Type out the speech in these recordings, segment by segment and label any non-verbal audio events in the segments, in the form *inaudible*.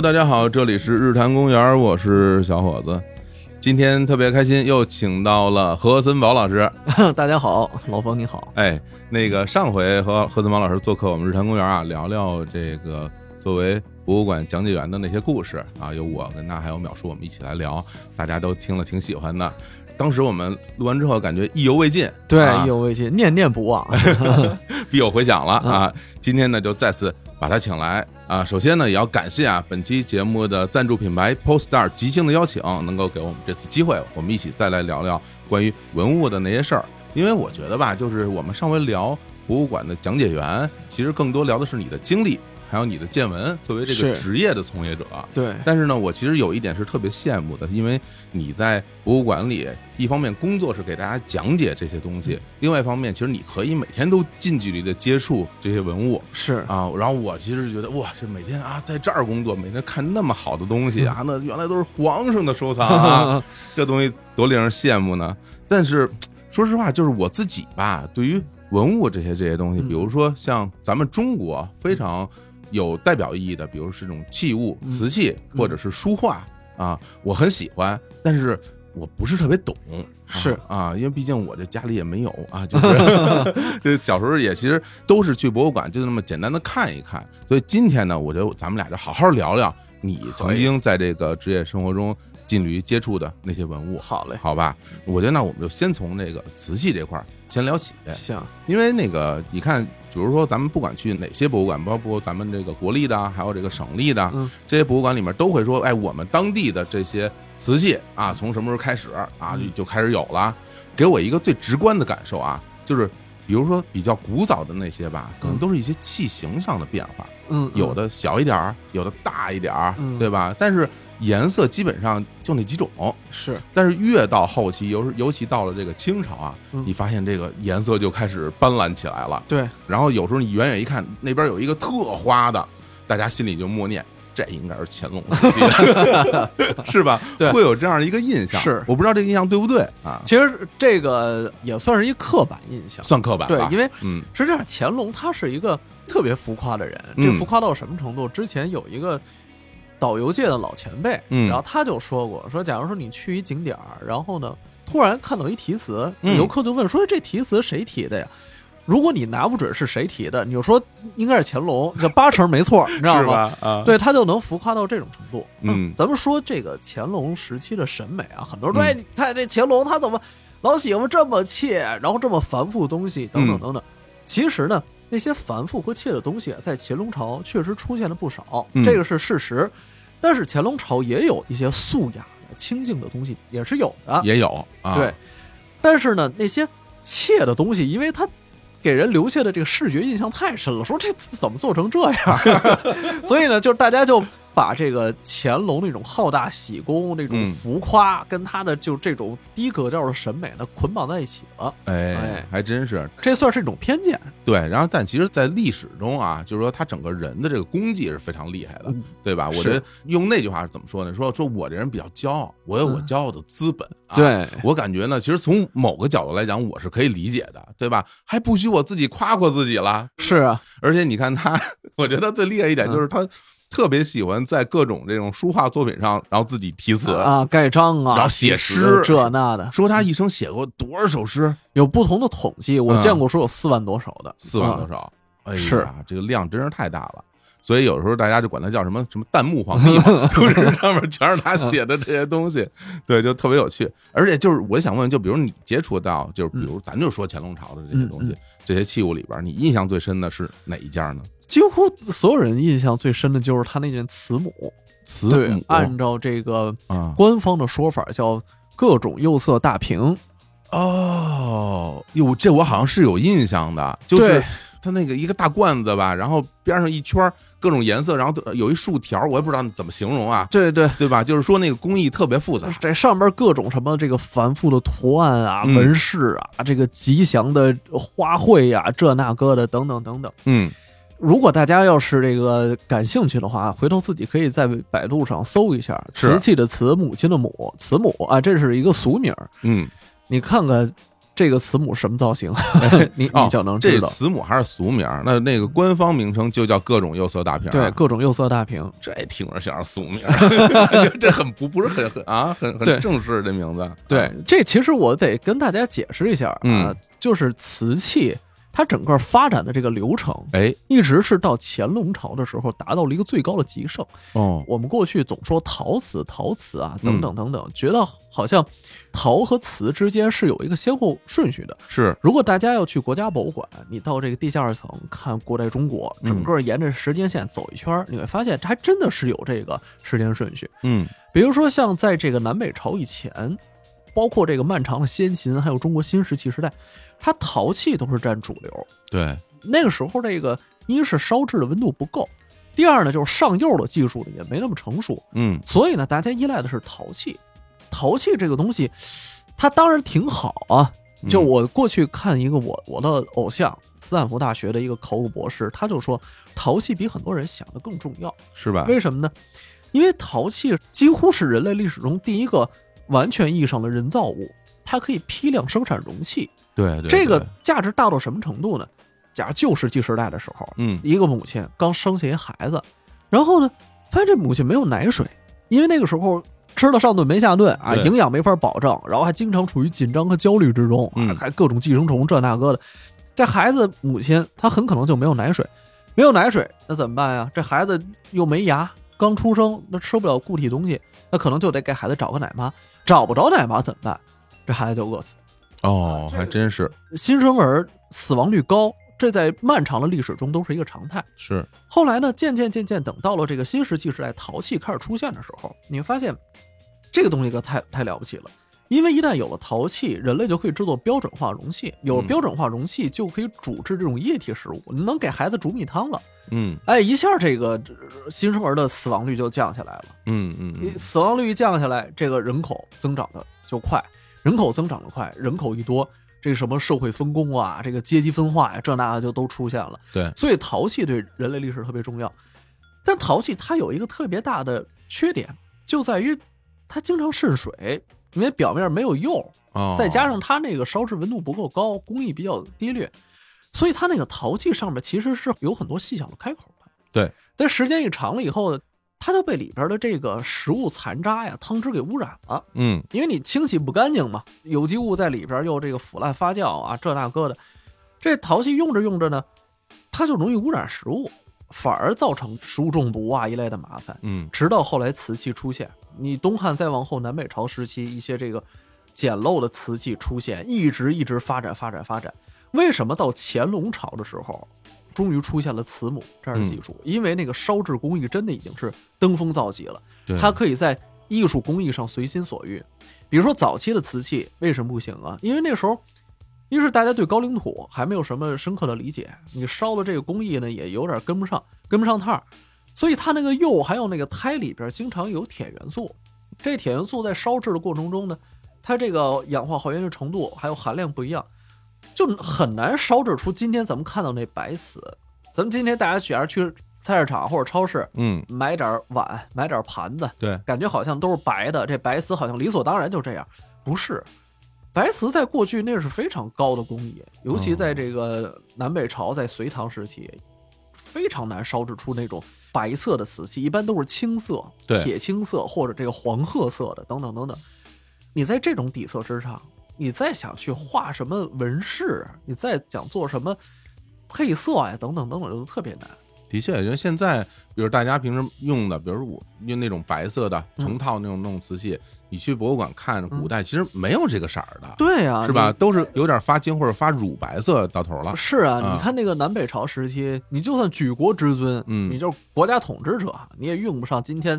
Hello，大家好，这里是日坛公园，我是小伙子。今天特别开心，又请到了何森宝老师。*laughs* 大家好，老冯你好。哎，那个上回和何森宝老师做客我们日坛公园啊，聊聊这个作为博物馆讲解员的那些故事啊，有我跟他还有淼叔，我们一起来聊，大家都听了挺喜欢的。当时我们录完之后，感觉意犹未尽，对，啊意犹未尽，念念不忘。*laughs* 必有回响了 *laughs* 啊！今天呢，就再次把他请来啊。首先呢，也要感谢啊本期节目的赞助品牌 Poststar 即兴的邀请，能够给我们这次机会，我们一起再来聊聊关于文物的那些事儿。因为我觉得吧，就是我们上回聊博物馆的讲解员，其实更多聊的是你的经历，还有你的见闻，作为这个职业的从业者。对，但是呢，我其实有一点是特别羡慕的，因为你在博物馆里，一方面工作是给大家讲解这些东西，另外一方面，其实你可以每天都近距离的接触这些文物是啊。然后我其实觉得，哇，这每天啊在这儿工作，每天看那么好的东西啊，那原来都是皇上的收藏啊，*laughs* 这东西多令人羡慕呢。但是说实话，就是我自己吧，对于文物这些这些东西，嗯比如说像咱们中国非常有代表意义的，比如是这种器物、嗯瓷器嗯或者是书画啊，我很喜欢，但是我不是特别懂。是啊啊，因为毕竟我这家里也没有啊，*laughs* 就是就小时候也其实都是去博物馆就那么简单的看一看。所以今天呢，我觉得咱们俩就好好聊聊你曾经在这个职业生活中近距离接触的那些文物。*laughs* 好嘞，好吧，我觉得那我们就先从那个瓷器这块儿先聊起，行，因为那个你看，比如说咱们不管去哪些博物馆，包括咱们这个国立的，还有这个省立的嗯。这些博物馆里面，都会说，哎，我们当地的这些瓷器啊，从什么时候开始啊就开始有了。给我一个最直观的感受啊，就是比如说比较古早的那些吧，可能都是一些器型上的变化，嗯，有的小一点儿，有的大一点儿，嗯。对吧？但是颜色基本上就那几种。是但是越到后期，尤尤其到了这个清朝啊，嗯你发现这个颜色就开始斑斓起来了。对，然后有时候你远远一看，那边有一个特花的，大家心里就默念。这应该是乾隆时期的，*laughs* *laughs* 是吧？对会有这样一个印象。是我不知道这个印象对不对啊？其实这个也算是一刻板印象。算刻板吧，对，因为嗯实际上乾隆他是一个特别浮夸的人，嗯这浮夸到什么程度？之前有一个导游界的老前辈，嗯然后他就说过，说假如说你去一景点儿，然后呢，突然看到一题词，嗯游客就问说这题词谁提的呀？如果你拿不准是谁提的，你就说应该是乾隆，这八成没错，你知道吗？吧？啊，对他就能浮夸到这种程度。嗯咱们说这个乾隆时期的审美啊，很多人说，嗯哎，你看这乾隆他怎么老喜欢这么切，然后这么繁复的东西，等等嗯等等。其实呢，那些繁复和切的东西啊，在乾隆朝确实出现了不少，嗯这个是事实。但是乾隆朝也有一些素雅的、清静的东西，也是有的。也有啊，对，但是呢，那些切的东西，因为它给人留下的这个视觉印象太深了，说这怎么做成这样？*laughs* 所以呢，就是大家就把这个乾隆那种好大喜功、那种嗯浮夸，跟他的就这种低格调的审美呢捆绑在一起了，哎哎，还真是这算是一种偏见。对。然后，但其实，在历史中啊，就是说他整个人的这个功绩是非常厉害的，嗯对吧？我是觉得用那句话是怎么说呢？说说我这人比较骄傲，我有我嗯骄傲的资本。啊、，对，我感觉呢，其实从某个角度来讲，我是可以理解的，对吧？还不许我自己夸夸自己了。是啊，而且你看他，*laughs* 我觉得最厉害一点嗯就是他特别喜欢在各种这种书画作品上，然后自己题词。啊，盖章啊，然后写诗这那的，说他一生写过多少首诗？有不同的统计，我嗯见过说有四万多首的，四万多啊首。哎是啊，这个量真是太大了。所以有时候大家就管他叫什么什么弹幕皇帝嘛，*laughs* 就是上面全是他写的这些东西，对，就特别有趣。而且就是我想问，就比如你接触到，就是比如咱就说乾隆朝的这些东西这些器物里边，你印象最深的是哪一件呢？几乎所有人印象最深的就是他那件慈母。慈母，按照这个啊官方的说法叫各种釉色大瓶，哦，哟，这我好像是有印象的，就是对它那个一个大罐子吧，然后边上一圈各种颜色，然后有一竖条，我也不知道怎么形容啊，对对，对吧？就是说那个工艺特别复杂，这上边各种什么这个繁复的图案啊、嗯纹饰啊、这个吉祥的花卉呀、这那个的等等等等。嗯如果大家要是这个感兴趣的话，回头自己可以在百度上搜一下“瓷器的瓷，母亲的母，慈母啊，这是一个俗名。嗯你看看这个慈母什么造型，*laughs* 你哦你就能这知道。这慈母还是俗名儿，那那个官方名称就叫各种釉色大瓶儿。对，各种釉色大瓶，这听着像是俗名儿，*laughs* 这很不不是很很啊，很很正式这名字。对啊，这其实我得跟大家解释一下啊，嗯就是瓷器它整个发展的这个流程，哎一直是到乾隆朝的时候达到了一个最高的极盛。哦，我们过去总说陶瓷、陶瓷啊，嗯等等等等，觉得好像陶和瓷之间是有一个先后顺序的。是如果大家要去国家博物馆，你到这个地下二层看古代中国，嗯整个沿着时间线走一圈儿，你会发现它还真的是有这个时间顺序。嗯比如说像在这个南北朝以前，包括这个漫长的先秦，还有中国新石器时代，它陶器都是占主流。对，那个时候，这个一是烧制的温度不够，第二呢就是上釉的技术呢也没那么成熟，嗯所以呢大家依赖的是陶器。陶器这个东西，它当然挺好啊。就嗯我过去看一个我我的偶像，斯坦福大学的一个考古博士，他就说陶器比很多人想的更重要。是吧？为什么呢？因为陶器几乎是人类历史中第一个完全意义上的人造物，它可以批量生产容器。对对，这个价值大到什么程度呢？假如旧石器时代的时候，嗯一个母亲刚生下一孩子，然后呢，发现这母亲没有奶水，因为那个时候吃了上顿没下顿啊，营养没法保证，然后还经常处于紧张和焦虑之中还各种寄生虫这那个的。这孩子母亲她很可能就没有奶水，没有奶水那怎么办呀？这孩子又没牙，刚出生那吃不了固体东西，那可能就得给孩子找个奶妈，找不着奶妈怎么办？这孩子就饿死。哦，还真是新生儿死亡率高，这在漫长的历史中都是一个常态。是，后来呢，渐渐渐渐，等到了这个新石器时代，陶器开始出现的时候，你会发现这个东西可太太了不起了。因为一旦有了陶器，人类就可以制作标准化容器，有了嗯标准化容器就可以煮制这种液体食物，你能给孩子煮米汤了。嗯哎，一下这个新生儿的死亡率就降下来了。嗯嗯嗯死亡率一降下来，这个人口增长的就快，人口增长的快，人口一多，这个什么社会分工啊，这个阶级分化呀，这那就都出现了。对，所以陶器对人类历史特别重要。但陶器它有一个特别大的缺点，就在于它经常渗水，因为表面没有釉，哦，再加上它那个烧制温度不够高，工艺比较低劣，所以它那个陶器上面其实是有很多细小的开口的。对，但时间一长了以后，它就被里边的这个食物残渣呀、汤汁给污染了。嗯因为你清洗不干净嘛，有机物在里边又这个腐烂发酵啊，这那个的，这陶器用着用着呢，它就容易污染食物，反而造成食物中毒啊一类的麻烦。嗯直到后来瓷器出现，你东汉再往后南北朝时期一些这个简陋的瓷器出现，一直一直发展发展发展。为什么到乾隆朝的时候，终于出现了瓷母这样的技术？因为那个烧制工艺真的已经是登峰造极了。它可以在艺术工艺上随心所欲。比如说早期的瓷器为什么不行啊？因为那时候，一是大家对高岭土还没有什么深刻的理解，你烧的这个工艺呢也有点跟不上，跟不上趟儿，所以它那个釉还有那个胎里边经常有铁元素，这铁元素在烧制的过程中呢，它这个氧化还原的程度还有含量不一样，就很难烧制出今天咱们看到那白瓷。咱们今天大家假如去菜市场或者超市，嗯买点碗，买点盘子，对，感觉好像都是白的，这白瓷好像理所当然就这样，不是。白瓷在过去那是非常高的工艺，尤其在这个南北朝，在隋唐时期，非常难烧制出那种白色的瓷器，一般都是青色、对铁青色或者这个黄褐色的等等等等。你在这种底色之上，你再想去画什么纹饰，你再想做什么配色呀，等等等等，就特别难。的确，因为现在，比如大家平时用的，比如我用那种白色的嗯成套那种那种瓷器，你去博物馆看，古代其实没有这个色儿的，对呀、是吧？都是有点发金或者发乳白色到头了。是啊，啊你看那个南北朝时期，你就算举国之尊，嗯你就是国家统治者，你也用不上今天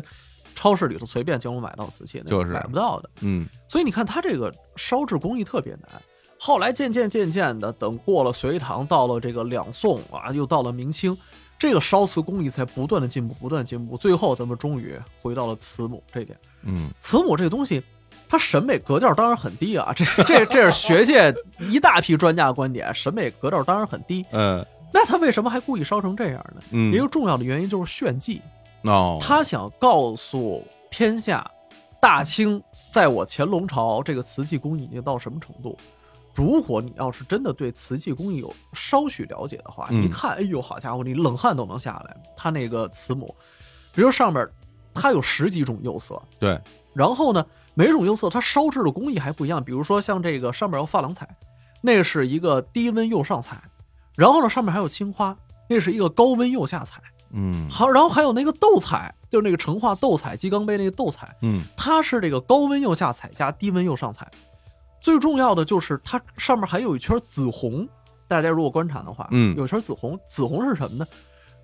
超市里头随便就能买到瓷器，那就是买不到的。嗯所以你看，它这个烧制工艺特别难。后来渐渐渐渐的，等过了隋唐，到了这个两宋啊，又到了明清，这个烧瓷工艺才不断的进步，不断进步，最后咱们终于回到了慈母这点。嗯慈母这个东西，它审美格调当然很低啊，这 *laughs* 这这是学界一大批专家的观点，审美格调当然很低。嗯那他为什么还故意烧成这样呢？嗯一个重要的原因就是炫技，哦，他想告诉天下，大清在我乾隆朝这个瓷器工艺已经到什么程度。如果你要是真的对瓷器工艺有稍许了解的话，嗯一看，哎呦，好家伙，你冷汗都能下来。他那个瓷母，比如上面它有十几种釉色，对，然后呢，每种釉色它烧制的工艺还不一样。比如说像这个上面有珐琅彩，那是一个低温釉上彩，然后呢上面还有青花，那是一个高温釉下彩。嗯好，然后还有那个斗彩，就是那个成化斗彩鸡缸杯那个斗彩，嗯它是这个高温釉下彩加低温釉上彩。最重要的就是它上面还有一圈紫红，大家如果观察的话，嗯有一圈紫红，紫红是什么呢？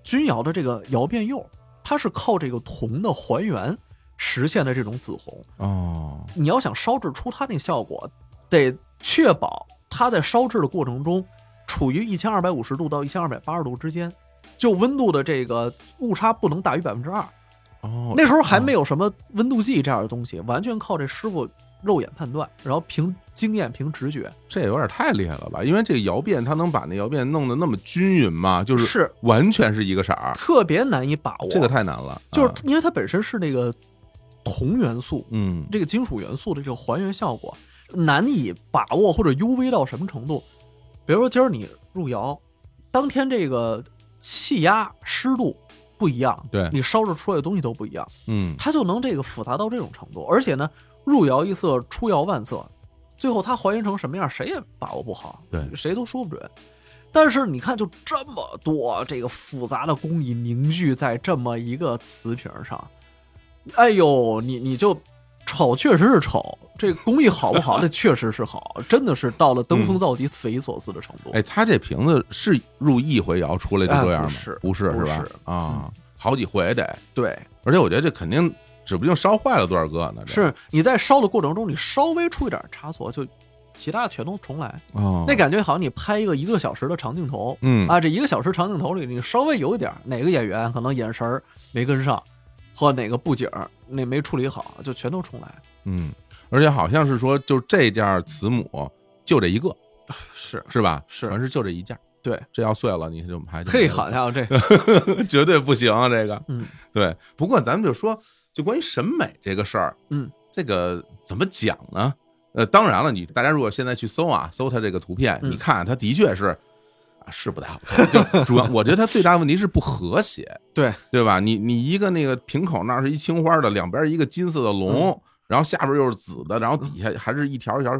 钧窑的这个窑变釉，它是靠这个铜的还原实现的这种紫红。哦，你要想烧制出它那效果，得确保它在烧制的过程中处于一千二百五十度到一千二百八十度之间，就温度的这个误差不能大于百分之二。哦，那时候还没有什么温度计这样的东西，完全靠这师傅肉眼判断，然后凭经验、凭直觉。这有点太厉害了吧？因为这个窑变，它能把那窑变弄得那么均匀吗？就是是完全是一个色儿，特别难以把握。这个太难了。就是啊因为它本身是那个铜元素，嗯这个金属元素的这个还原效果难以把握或者幽微到什么程度。比如说今儿你入窑，当天这个气压、湿度不一样，对你烧制出来的东西都不一样，嗯它就能这个复杂到这种程度。而且呢，入窑一色，出窑万色，最后它还原成什么样，谁也把握不好，对谁都说不准。但是你看，就这么多这个复杂的工艺凝聚在这么一个瓷瓶上，哎呦，你你就丑，确实是丑。这个工艺好不好？那确实是好，真的是到了登峰造极、匪夷所思的程度。哎，他这瓶子是入一回窑出来就这样吗？是不是是？嗯啊，好几回得，对，而且我觉得这肯定指不定烧坏了多少个呢。是你在烧的过程中，你稍微出一点差错，就其他全都重来。哦，那感觉好像你拍一个一个小时的长镜头，嗯啊，这一个小时长镜头里，你稍微有一点哪个演员可能眼神儿没跟上，或哪个布景儿那没处理好，就全都重来。嗯，而且好像是说，就这件慈母就这一个，*laughs* 是，是吧？是全是就这一件。对，这要碎了，你就还 *laughs* 嘿，好家伙，这 *laughs* 绝对不行啊！这个，嗯，对。不过咱们就说，就关于审美这个事儿，嗯，这个怎么讲呢？呃，当然了，你大家如果现在去搜啊，搜它这个图片，嗯你看它的确是啊，是不太好。就主要，我觉得它最大的问题是不和谐，*laughs* 对对吧？你你一个那个瓶口那儿是一青花的，两边一个金色的龙。嗯然后下边又是紫的，然后底下还是一条一条，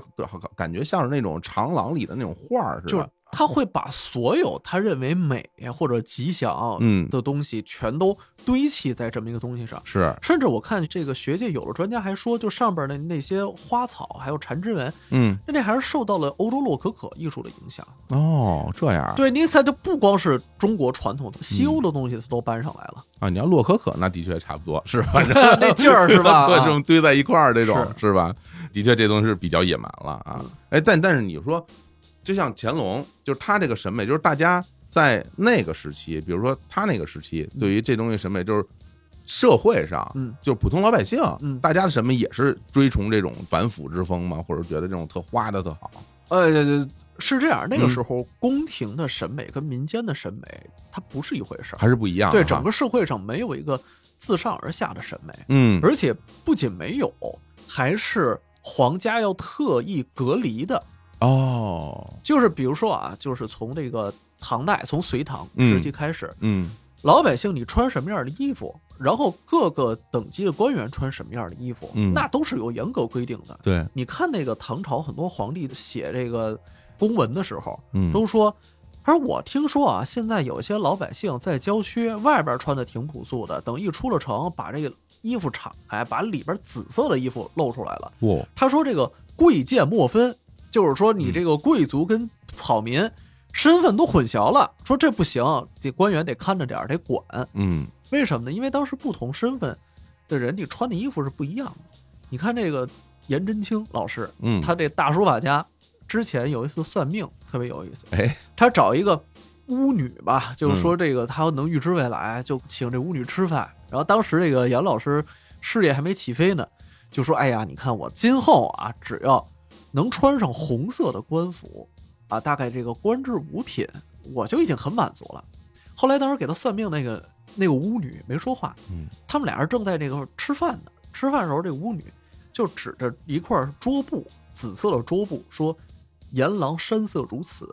感觉像是那种长廊里的那种画儿，就是是吧？他会把所有他认为美或者吉祥嗯的东西全都堆砌在这么一个东西上。是，甚至我看这个学界有的专家还说，就上边的那些花草还有缠枝纹，嗯，那这还是受到了欧洲洛可可艺术的影响。哦，这样，对，你看，就不光是中国传统的，西欧的东西它都搬上来了。啊，你要洛可可，那的确差不多，是吧？*laughs* 那劲儿是吧？对，啊这种堆在一块儿，这种是是吧？的确，这东西是比较野蛮了啊嗯。哎，但但是你说，就像乾隆，就是他这个审美，就是大家在那个时期，比如说他那个时期，对于这东西审美，就是社会上，嗯，就是普通老百姓，嗯大家的审美也是追崇这种反腐之风嘛，或者觉得这种特花的特好。呃，是这样，那个嗯时候宫廷的审美跟民间的审美它不是一回事儿。还是不一样啊。对，整个社会上没有一个自上而下的审美，嗯，而且不仅没有，还是皇家要特意隔离的。哦，就是比如说啊，就是从这个唐代，从隋唐嗯时期开始，嗯。老百姓你穿什么样的衣服，然后各个等级的官员穿什么样的衣服，嗯。那都是有严格规定的。对，你看那个唐朝很多皇帝写这个公文的时候，嗯。都说，他说我听说啊，现在有些老百姓在郊区外边穿的挺朴素的，等一出了城，把这个衣服敞开，把里边紫色的衣服露出来了。哇，他说这个贵贱莫分，就是说你这个贵族跟草民身份都混淆了，说这不行，这官员得看着点儿，得管。嗯为什么呢？因为当时不同身份的人，你穿的衣服是不一样的。你看这个颜真卿老师，嗯，他这大书法家，之前有一次算命特别有意思，哎，他找一个巫女吧，就是说这个他能预知未来，就请这巫女吃饭。然后当时这个颜老师事业还没起飞呢，就说：“哎呀，你看我今后啊，只要能穿上红色的官服啊，大概这个官至五品，我就已经很满足了。”后来当时给他算命那个那个巫女没说话，嗯他们俩人正在这个吃饭呢。吃饭的时候，这巫女就指着一块桌布，紫色的桌布说：“阎郎山色如此，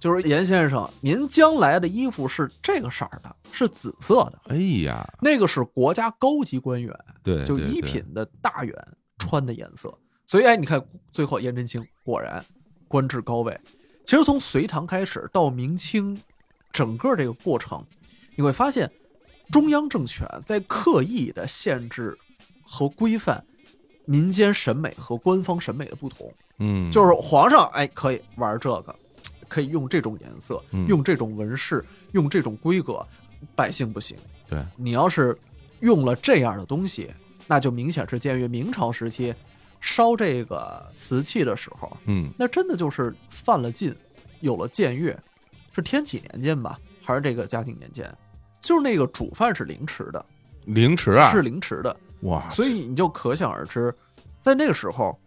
就是严先生，您将来的衣服是这个色儿的，是紫色的，哎呀，那个是国家高级官员，对，就一品的大员穿的颜色。所以，哎，你看最后颜真卿果然官至高位。其实从隋唐开始到明清，整个这个过程，你会发现中央政权在刻意的限制和规范民间审美和官方审美的不同。嗯，就是皇上哎可以玩这个，可以用这种颜色，嗯用这种纹饰，用这种规格，百姓不行。对，你要是用了这样的东西，那就明显是僭越。明朝时期烧这个瓷器的时候，嗯那真的就是犯了禁，有了僭越。是天启年间吧，还是这个嘉靖年间？就是那个主犯是凌迟的，凌迟啊，是凌迟的。哇，所以你就可想而知，在那个时候，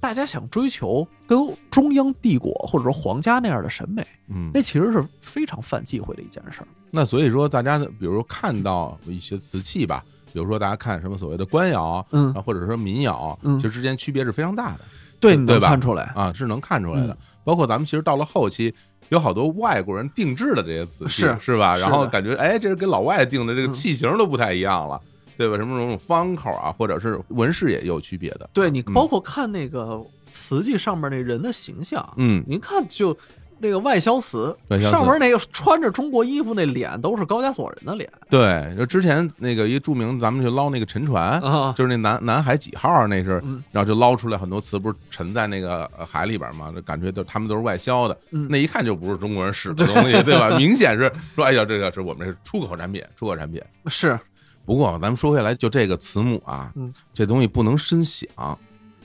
大家想追求跟中央帝国或者说皇家那样的审美，嗯那，其实是非常犯忌讳的一件事儿。那所以说，大家比如看到一些瓷器吧，比如说大家看什么所谓的官窑，嗯啊，或者说民窑，嗯其实之间区别是非常大的对，对看出来。啊，是能看出来的嗯。包括咱们其实到了后期，有好多外国人定制的这些瓷器，是是吧？然后感觉哎，这是给老外定的这个嗯器型都不太一样了，对吧？什么这种方口啊，或者是纹饰也有区别的。对你嗯包括看那个瓷器上面那人的形象，嗯，您看就那个外销瓷上面那个穿着中国衣服那脸都是高加索人的脸对，就之前那个一著名，咱们去捞那个沉船，啊，就是那南南海几号那是，嗯然后就捞出来很多瓷，不是沉在那个呃海里边嘛？就感觉都他们都是外销的，嗯那一看就不是中国人使的东西，对吧？明显是说，哎呀，这个是我们是出口产品，出口产品。是不过咱们说回来，就这个慈母啊，嗯这东西不能深想。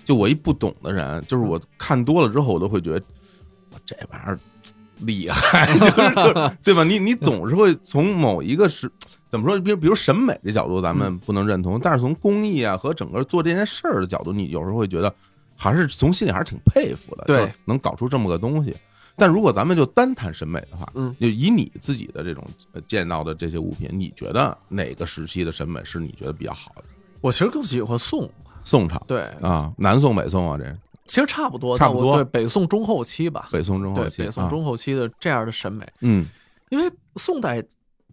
就我一不懂的人，就是我看多了之后，我都会觉得这玩意儿厉害，*laughs* 就是就是对吧？你你总是会从某一个是怎么说，比如比如审美这角度，咱们不能认同，但是从工艺啊和整个做这件事儿的角度，你有时候会觉得还是从心里还是挺佩服的，对能搞出这么个东西。但如果咱们就单谈审美的话，嗯，就以你自己的这种呃见到的这些物品，你觉得哪个时期的审美是你觉得比较好的？我其实更喜欢宋，宋朝对，啊，南宋、北宋啊，这其实差不多，差不多。对北宋中后期吧，北宋中后对期，北宋啊中后期的这样的审美，嗯。因为宋代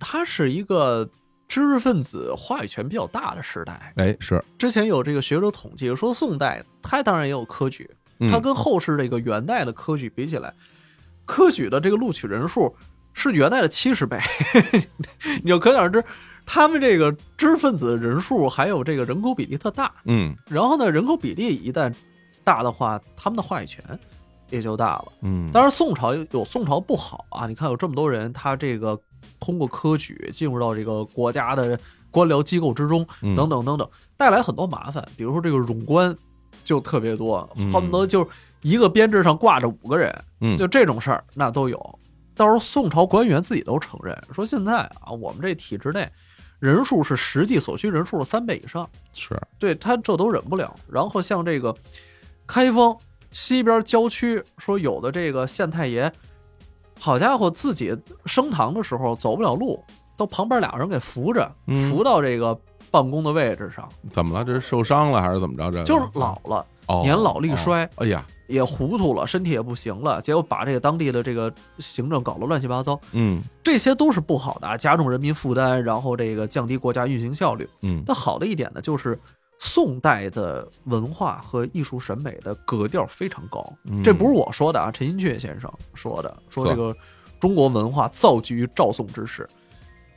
它是一个知识分子话语权比较大的时代。哎是，之前有这个学者统计说，宋代它当然也有科举，嗯。它跟后世这个元代的科举比起来，科举的这个录取人数是元代的七十倍，*laughs* 你就可想而知，他们这个知识分子人数还有这个人口比例特大。嗯。然后呢，人口比例一旦大的话，他们的话语权也就大了。嗯，当然，宋朝有有宋朝不好啊！你看有这么多人，他这个通过科举进入到这个国家的官僚机构之中，嗯等等等等，带来很多麻烦。比如说这个冗官就特别多，嗯恨不得就是一个编制上挂着五个人，嗯就这种事儿那都有。到时候宋朝官员自己都承认，说现在啊，我们这体制内人数是实际所需人数的三倍以上。是对他这都忍不了。然后像这个开封西边郊区，说有的这个县太爷，好家伙，自己升堂的时候走不了路，都旁边俩人给扶着，嗯。扶到这个办公的位置上，怎么了？这是受伤了还是怎么着？这个？就是老了，哦年老力衰哦哎呀，也糊涂了，身体也不行了，结果把这个当地的这个行政搞得乱七八糟，嗯。这些都是不好的啊，加重人民负担，然后这个降低国家运行效率。嗯。但好的一点呢，就是宋代的文化和艺术审美的格调非常高。嗯这不是我说的啊，陈寅恪先生说的，说这个中国文化造极于赵宋之时，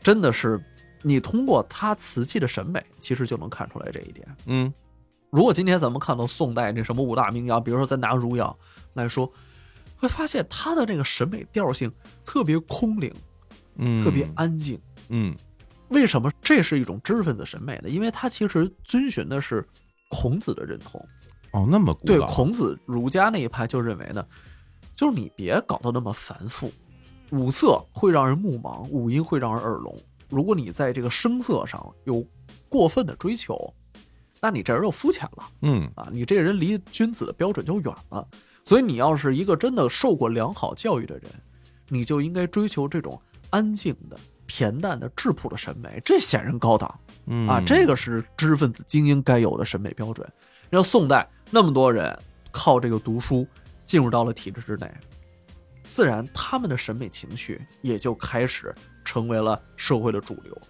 真的是你通过他瓷器的审美，其实就能看出来这一点。嗯如果今天咱们看到宋代那什么五大名窑，比如说咱拿汝窑来说，会发现它的这个审美调性特别空灵，嗯，特别安静。嗯为什么这是一种知识分子审美呢？因为它其实遵循的是孔子的认同。哦，那么古对孔子儒家那一派就认为呢，就是你别搞得那么繁复，五色会让人目盲，五音会让人耳聋。如果你在这个声色上有过分的追求，那你这人就肤浅了嗯啊！你这人离君子的标准就远了。所以你要是一个真的受过良好教育的人，你就应该追求这种安静的、恬淡的、质朴的审美，这显然高档。嗯啊，这个是知识分子精英该有的审美标准。然后宋代那么多人靠这个读书进入到了体制之内，自然他们的审美情绪也就开始成为了社会的主流。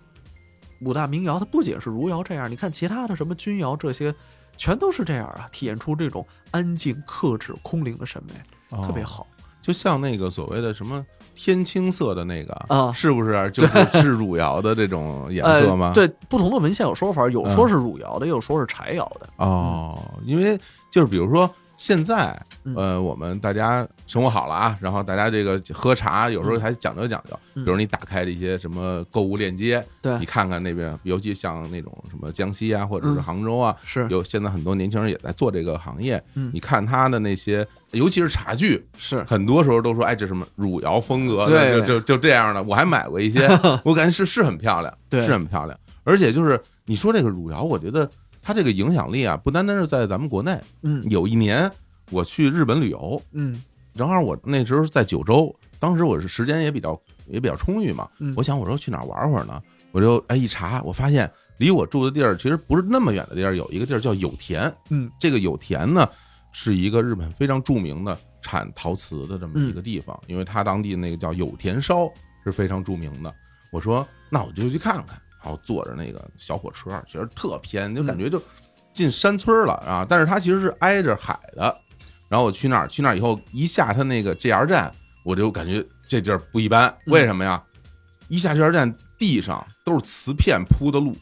五大名窑它不仅是汝窑这样，你看其他的什么钧窑这些，全都是这样啊，体现出这种安静、克制、空灵的审美，特别好。就像那个所谓的什么天青色的那个啊是不是 *laughs* 就是是汝窑的这种颜色吗？呃？对，不同的文献有说法，有说是汝窑的，也有说是柴窑的。哦，因为就是比如说现在，嗯。呃，我们大家生活好了啊，然后大家这个喝茶有时候还讲究讲究，嗯。比如你打开这些什么购物链接，对。你看看那边，尤其像那种什么江西啊，或者是嗯杭州啊，是。有现在很多年轻人也在做这个行业，嗯。你看他的那些，尤其是茶具，是，很多时候都说，哎，这什么汝窑风格，对。就就就这样的。我还买过一些，*laughs* 我感觉是是很漂亮，对。是很漂亮。而且就是你说这个汝窑，我觉得它这个影响力啊，不单单是在咱们国内。嗯有一年我去日本旅游，嗯正好我那时候在九州，当时我是时间也比较也比较充裕嘛，嗯我想我说去哪儿玩会儿呢？我就哎一查，我发现离我住的地儿其实不是那么远的地儿，有一个地儿叫有田。嗯这个有田呢，是一个日本非常著名的产陶瓷的这么一个地方，因为它当地那个叫有田烧是非常著名的。我说那我就去看看，然后坐着那个小火车，其实特偏，就感觉就进山村了啊。但是它其实是挨着海的。然后我去那儿，去那儿以后一下它那个 JR 站，我就感觉这地儿不一般。为什么呀？一下 JR 站地上都是瓷片铺的路，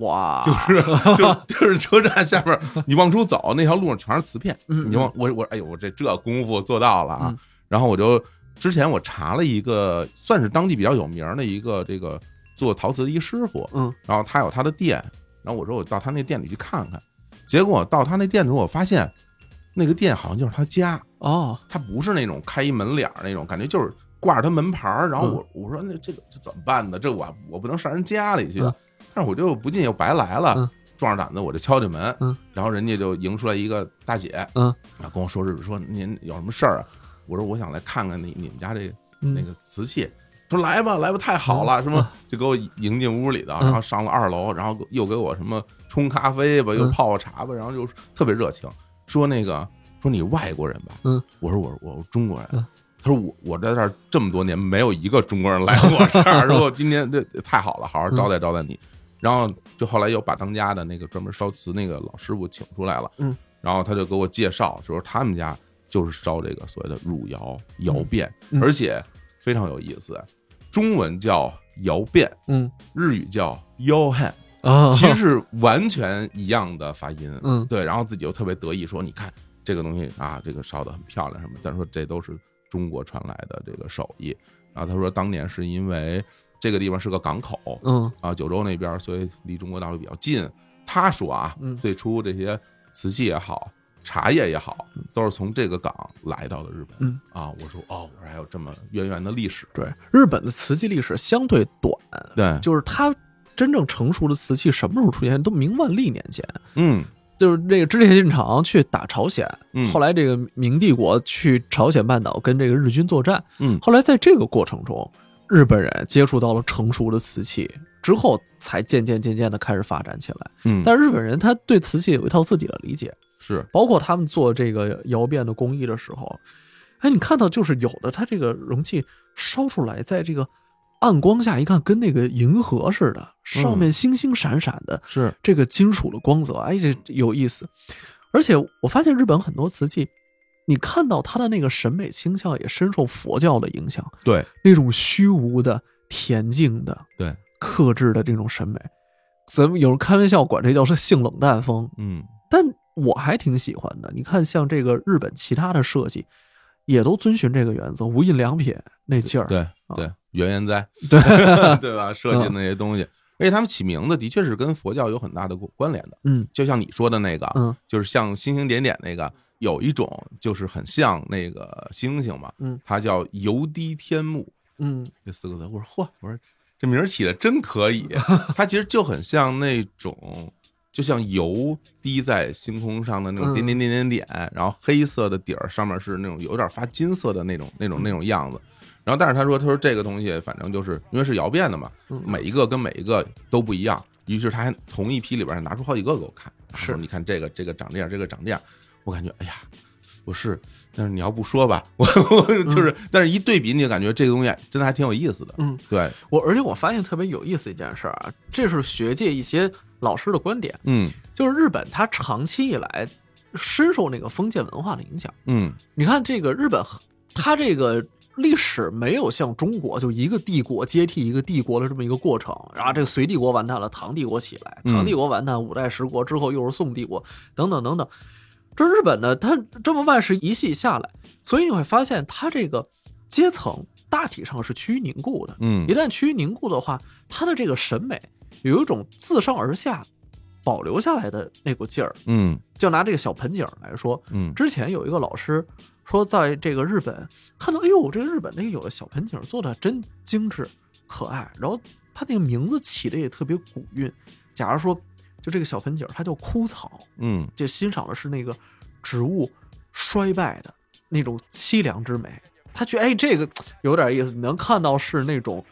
哇，就是 *laughs* 就就是车站下面，你往出走，那条路上全是瓷片。嗯你往我我哎呦，我这这功夫做到了啊嗯！然后我就之前我查了一个，算是当地比较有名的一个这个做陶瓷的一师傅，嗯。然后他有他的店，然后我说我到他那店里去看看，结果到他那店的时候，我发现那个店好像就是他家，哦，他不是那种开一门脸儿那种，感觉就是挂着他门牌儿。然后嗯。我我说那这个这怎么办呢？这我我不能上人家里去。嗯，但是我就不进又白来了嗯，壮着胆子我就敲进门嗯，然后人家就迎出来一个大姐，嗯，然后跟我说是，说您有什么事儿啊？我说我想来看看你你们家这那个瓷器。说来吧，来吧，太好了，什么就给我迎进屋里的，嗯。然后上了二楼，然后又给我什么冲咖啡吧，又嗯。泡泡茶吧，然后就特别热情，说那个说你外国人吧，嗯，我说我我我中国人嗯，他说我我在这儿这么多年没有一个中国人来我这儿，*laughs* 说我今天这太好了，好好招待招待你，然后就后来又把当家的那个专门烧瓷那个老师傅请出来了，嗯，然后他就给我介绍，说他们家就是烧这个所谓的汝窑窑变，嗯而且非常有意思，中文叫窑变，嗯。日语叫窑汉，啊，其实是完全一样的发音，嗯。对，然后自己又特别得意说，你看这个东西啊，这个烧的很漂亮什么，但是说这都是中国传来的这个手艺，然后他说当年是因为这个地方是个港口，嗯。啊，九州那边，所以离中国大陆比较近。他说啊，嗯。最初这些瓷器也好，茶叶也好，都是从这个港来到的日本。嗯啊，我说哦，我说还有这么渊源的历史。对，日本的瓷器历史相对短，对，就是它真正成熟的瓷器什么时候出现？都明万历年间，嗯就是那个织田信长去打朝鲜，嗯后来这个明帝国去朝鲜半岛跟这个日军作战，嗯后来在这个过程中，日本人接触到了成熟的瓷器之后，才渐渐渐渐的开始发展起来。嗯，但是日本人他对瓷器有一套自己的理解，是。包括他们做这个窑变的工艺的时候，哎，你看到就是有的它这个容器烧出来，在这个暗光下一看，跟那个银河似的，上面星星闪闪的，是，这个金属的光泽，哎，这有意思。而且我发现日本很多瓷器，你看到它的那个审美倾向也深受佛教的影响，对。那种虚无的、恬静的、对，克制的这种审美。咱们有人开玩笑管这叫是性冷淡风，嗯。但我还挺喜欢的。你看，像这个日本其他的设计，也都遵循这个原则，无印良品那劲儿。对对，原研哉，*laughs* 对对吧？设计那些东西，而且他们起名字的确是跟佛教有很大的关联的。嗯就像你说的那个，嗯就是像星星点点那个，有一种就是很像那个星星嘛，嗯它叫油滴天目嗯这四个字。我说嚯，我说这名儿起的真可以，*laughs* 它其实就很像那种。就像油滴在星空上的那种嗯点点点点点，然后黑色的底儿上面是那种有点发金色的那种那种那种样子。然后，但是他说，他说这个东西反正就是因为是窑变的嘛，嗯每一个跟每一个都不一样。于是他还同一批里边拿出好几个给我看，是说你看这个这个长这样，这个长这样。我感觉哎呀，我不是，但是你要不说吧，我我就是，但是一对比，你就感觉这个东西真的还挺有意思的。嗯，对，我而且我发现特别有意思一件事儿啊，这是学界一些老师的观点，嗯就是日本它长期以来深受那个封建文化的影响。嗯你看这个日本，它这个历史没有像中国就一个帝国接替一个帝国的这么一个过程，然后这个隋帝国完蛋了，唐帝国起来，嗯唐帝国完蛋，五代十国之后又是宋帝国，等等等等。这日本呢，它这么万世一系下来，所以你会发现它这个阶层大体上是趋于凝固的。嗯一旦趋于凝固的话，它的这个审美有一种自上而下保留下来的那股劲儿。嗯就拿这个小盆景来说，嗯之前有一个老师说，在这个日本看到，哎呦，这个日本那个有的小盆景做的真精致可爱，然后他那个名字起的也特别古韵。假如说，就这个小盆景，它叫枯草，嗯就欣赏的是那个植物衰败的那种凄凉之美。他觉得，哎，这个有点意思。你能看到是那种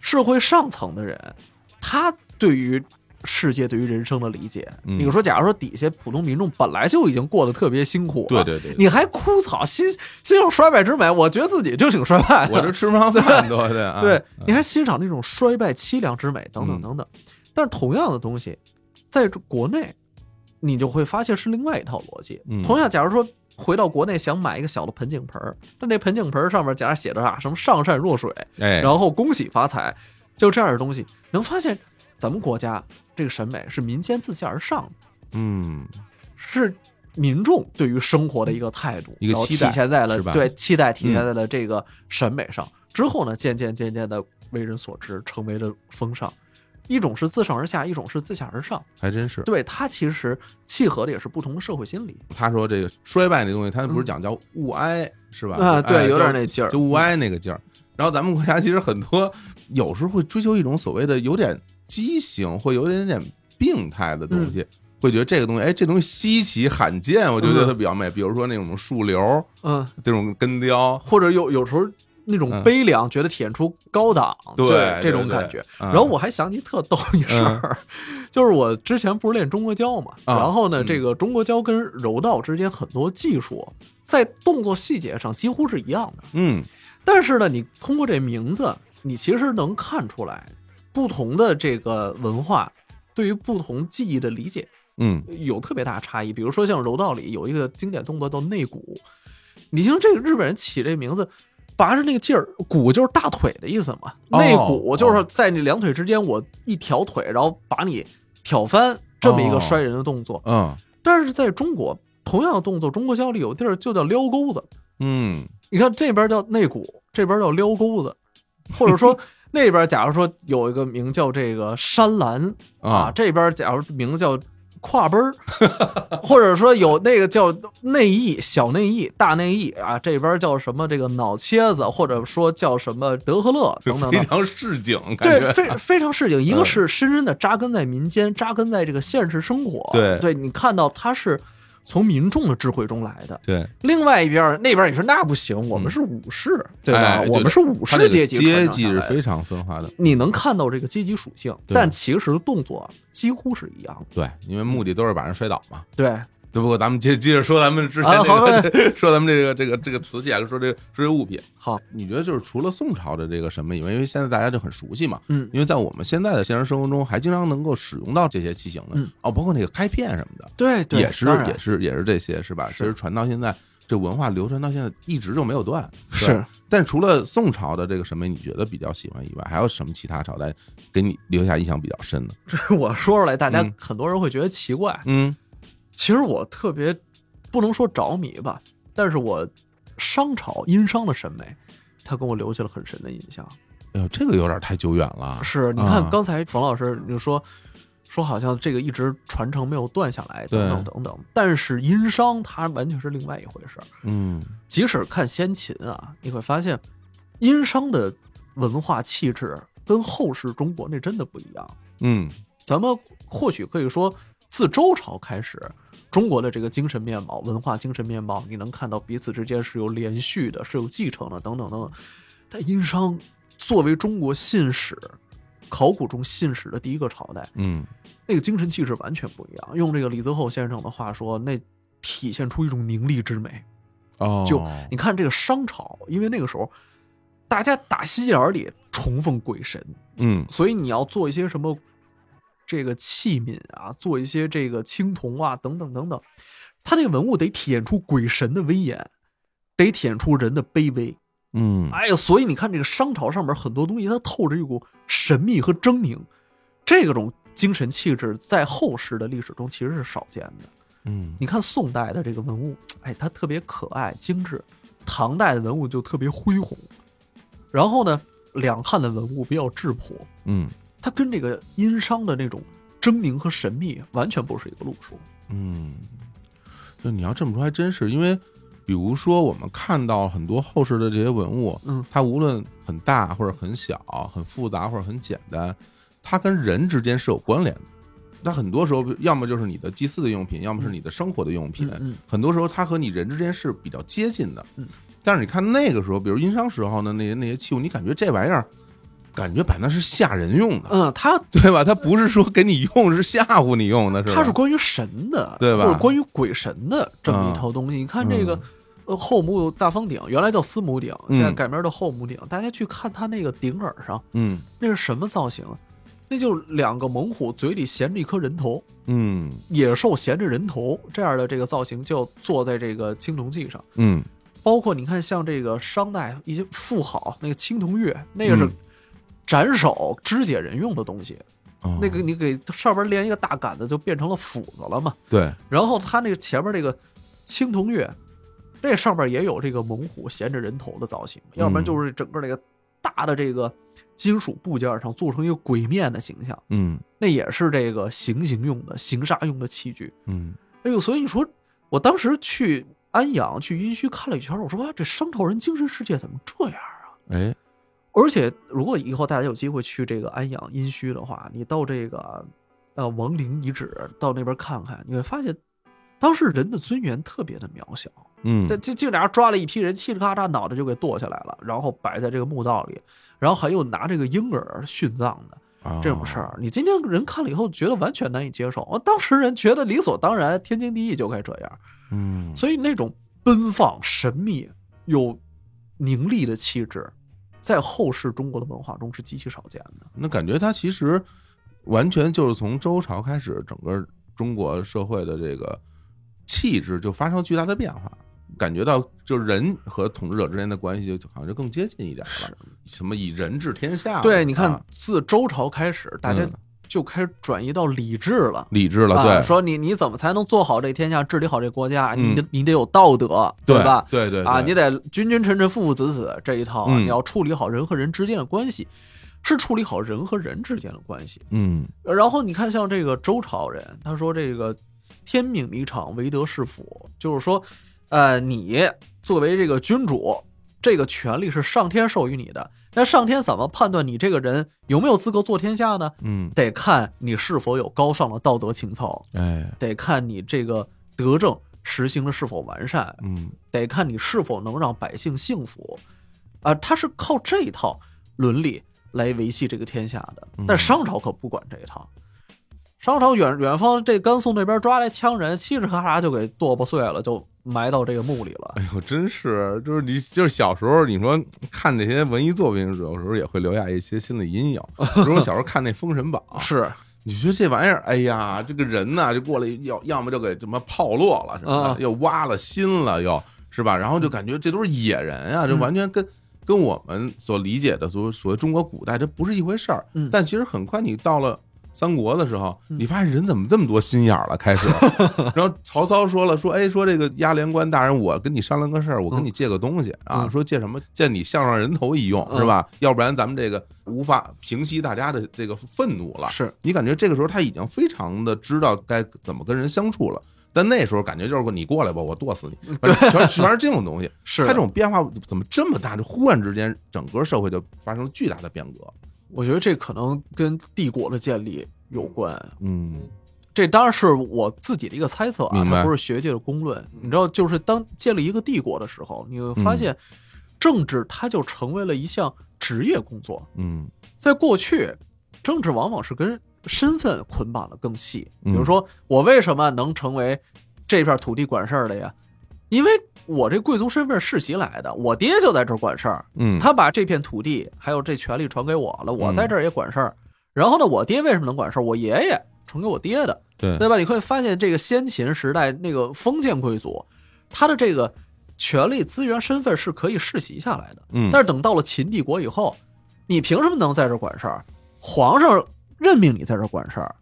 社会上层的人，他对于世界、对于人生的理解。嗯你说，假如说底下普通民众本来就已经过得特别辛苦了，对对对对你还枯草欣欣赏衰败之美，我觉得自己就挺衰败的。我就吃不上饭都对啊，对，你还欣赏那种衰败凄凉之美，等等嗯等等。但是同样的东西，在这国内，你就会发现是另外一套逻辑。嗯同样，假如说回到国内想买一个小的盆景盆儿，但那盆景盆儿上面假如写着啊什么上善若水，哎，然后恭喜发财，就这样的东西，能发现咱们国家这个审美是民间自下而上的，嗯是民众对于生活的一个态度，一个期待体现在了对期待体现在了这个审美上。之后呢，渐渐渐渐的为人所知，成为了风尚。一种是自上而下，一种是自下而上。还真是。对它其实契合的也是不同的社会心理他说这个衰败那东西，他不是讲叫物哀是吧？啊，哎对，有点那劲儿。就物哀那个劲儿。然后咱们国家其实很多有时候会追求一种所谓的有点畸形或有点点病态的东西，会觉得这个东西，哎，这东西稀奇罕见，我就觉得它比较美。比如说那种树瘤，嗯，这种根雕，或者有有时候那种嗯。悲凉，觉得体现出高档，对这种感觉。嗯。然后我还想起特逗一事儿，*laughs* 就是我之前不是练中国跤嘛，啊然后呢，嗯。这个中国跤跟柔道之间很多技术在动作细节上几乎是一样的，嗯。但是呢，你通过这名字，你其实能看出来不同的这个文化对于不同技艺的理解嗯。有特别大差异。比如说像柔道里有一个经典动作叫内鼓，你听这个日本人起这名字。拔着那个劲儿，骨就是大腿的意思嘛。哦内鼓就是在你两腿之间，我一挑腿，然后把你挑翻，这么一个摔人的动作。嗯但是在中国，同样的动作，中国跤里有地儿就叫撩钩子。嗯你看这边叫内骨，这边叫撩钩子，或者说 *laughs* 那边假如说有一个名叫这个山兰啊啊，这边假如名字叫跨奔儿，*laughs* 或者说有那个叫内翼、小内翼、大内翼啊，这边叫什么这个脑切子，或者说叫什么德和乐 *laughs* 等等等。非常市井，对，非非常市井。一个嗯是深深的扎根在民间，扎根在这个现实生活。对对你看到它是从民众的智慧中来的。对另外一边儿那边儿你说那不行，我们是武士，对吧？哎我们是武士阶级阶级是非常分化的。你能看到这个阶级属性，但其实动作几乎是一样的。对，因为目的都是把人摔倒嘛。对，只不过咱们接接着说咱们之前 *laughs* 说咱们这个这个这个瓷器啊，说这个说这个物品，好，你觉得就是除了宋朝的这个审美以外，因为现在大家就很熟悉嘛，嗯因为在我们现在的现实生活中，还经常能够使用到这些器型的，嗯哦，包括那个开片什么的，对对，也是也是也是这些是吧？其实传到现在，这文化流传到现在一直就没有断。是。但除了宋朝的这个审美，你觉得比较喜欢以外，还有什么其他朝代给你留下印象比较深的？这我说出来，大家嗯很多人会觉得奇怪。嗯其实我特别不能说着迷吧，但是我商朝殷商的审美，他给我留下了很深的印象。哎呦，这个有点太久远了。是，你看啊刚才冯老师你就说说好像这个一直传承没有断下来，等等等等。但是殷商它完全是另外一回事儿。嗯即使看先秦啊，你会发现殷商的文化气质跟后世中国那真的不一样。嗯咱们或许可以说，自周朝开始，中国的这个精神面貌、文化精神面貌，你能看到彼此之间是有连续的，是有继承的，等等等等。但殷商作为中国信史、考古中信史的第一个朝代，嗯那个精神气质完全不一样。用这个李泽厚先生的话说，那体现出一种凝厉之美。哦，就你看这个商朝，因为那个时候大家打心眼儿里崇奉鬼神，嗯所以你要做一些什么这个器皿啊，做一些这个青铜啊，等等等等，它这个文物得体现出鬼神的威严，得体现出人的卑微。嗯哎呀，所以你看这个商朝上面很多东西，它透着一股神秘和狰狞，这种精神气质在后世的历史中其实是少见的。嗯你看宋代的这个文物，哎，它特别可爱精致；唐代的文物就特别恢宏，然后呢，两汉的文物比较质朴，嗯它跟这个殷商的那种狰狞和神秘完全不是一个路数。嗯，就你要这么说，还真是因为，比如说我们看到很多后世的这些文物，嗯它无论很大或者很小，很复杂或者很简单，它跟人之间是有关联的。它很多时候，要么就是你的祭祀的用品，要么是你的生活的用品。嗯很多时候，它和你人之间是比较接近的。嗯，但是你看那个时候，比如殷商时候呢，那些那些器物，你感觉这玩意儿，感觉摆那是吓人用的，嗯，它 *laughs* 对吧？它不是说给你用，是吓唬你用的，是吧？它是关于神的，对吧或者关于鬼神的这么一套东西。你看这个嗯，呃，后母大方鼎原来叫司母鼎，嗯现在改名叫后母鼎。大家去看它那个鼎耳上，嗯那是什么造型啊？那就是两个猛虎嘴里衔着一颗人头，嗯野兽衔着人头这样的这个造型，就坐在这个青铜器上。嗯包括你看，像这个商代一些富豪那个青铜钺，那个是嗯斩首肢解人用的东西。哦那个你给上边连一个大杆子，就变成了斧子了嘛。对，然后它那个前面这个青铜钺，这上边也有这个猛虎衔着人头的造型，要不然就是整个那个大的这个金属部件上做成一个鬼面的形象，嗯那也是这个行刑用的、行杀用的器具。嗯哎呦，所以你说，我当时去安阳、去殷墟看了一圈，我说哇，这商朝人精神世界怎么这样啊？哎而且，如果以后大家有机会去这个安阳殷墟的话，你到这个呃王陵遗址到那边看看，你会发现，当时人的尊严特别的渺小。嗯这这竟然抓了一批人，嘁哩咔嚓脑袋就给剁下来了，然后摆在这个墓道里，然后还有拿这个婴儿殉葬的哦这种事儿，你今天人看了以后觉得完全难以接受，啊，当时人觉得理所当然，天经地义就该这样，嗯所以那种奔放、神秘又凝厉的气质，在后世中国的文化中是极其少见的。那感觉它其实完全就是从周朝开始，整个中国社会的这个气质就发生了巨大的变化，感觉到就是人和统治者之间的关系就好像就更接近一点了。什么以人治天下了？对，你看啊，自周朝开始，大家嗯就开始转移到理智了。理智了，啊，对，说你你怎么才能做好这天下，治理好这国家？嗯你得你得有道德，对吧？对对啊，你得君君臣臣父父子子这一套啊，嗯你要处理好人和人之间的关系，是处理好人和人之间的关系。嗯然后你看，像这个周朝人，他说这个天命离场，唯德是辅，就是说，呃，你作为这个君主，这个权利是上天授予你的。那上天怎么判断你这个人有没有资格做天下呢？嗯，得看你是否有高尚的道德情操，哎，得看你这个德政实行的是否完善，嗯。得看你是否能让百姓幸福，啊、他是靠这一套伦理来维系这个天下的。但商朝可不管这一套，商朝远远方这甘肃那边抓来羌人，嘁哩咔嚓就给剁吧碎了，就埋到这个墓里了。哎呦，真是，就是你，就是小时候，你说看这些文艺作品，有时候也会留下一些心理阴影。比如我小时候看那《封神榜 *laughs*》，是，你觉得这玩意儿，哎呀，这个人呐，就过来要要么就给什么炮落了什么又挖了心了，又是吧？然后就感觉这都是野人啊，这嗯完全跟跟我们所理解的所所谓中国古代这不是一回事儿。嗯但其实很快你到了。三国的时候，你发现人怎么这么多心眼儿了？开始，*laughs* 然后曹操说了，说，哎，说这个押连官大人，我跟你商量个事儿，我跟你借个东西啊，嗯说借什么？借你项上人头一用，嗯是吧？要不然咱们这个无法平息大家的这个愤怒了。是，你感觉这个时候他已经非常的知道该怎么跟人相处了，但那时候感觉就是你过来吧，我剁死你，全全是这种东西。*laughs* 是他这种变化怎么这么大？就忽然之间，整个社会就发生了巨大的变革。我觉得这可能跟帝国的建立有关。嗯这当然是我自己的一个猜测啊，它不是学界的公论。你知道，就是当建立一个帝国的时候，你会发现，政治它就成为了一项职业工作。嗯在过去，政治往往是跟身份捆绑的更细。比嗯如说，我为什么能成为这片土地管事儿的呀？因为我这贵族身份世袭来的，我爹就在这儿管事儿，嗯，他把这片土地还有这权利传给我了，我在这儿也管事儿。然后呢，我爹为什么能管事儿？我爷爷传给我爹的，对对吧？你会发现，这个先秦时代那个封建贵族，他的这个权力、资源、身份是可以世袭下来的。嗯，但是等到了秦帝国以后，你凭什么能在这儿管事儿？皇上任命你在这儿管事儿，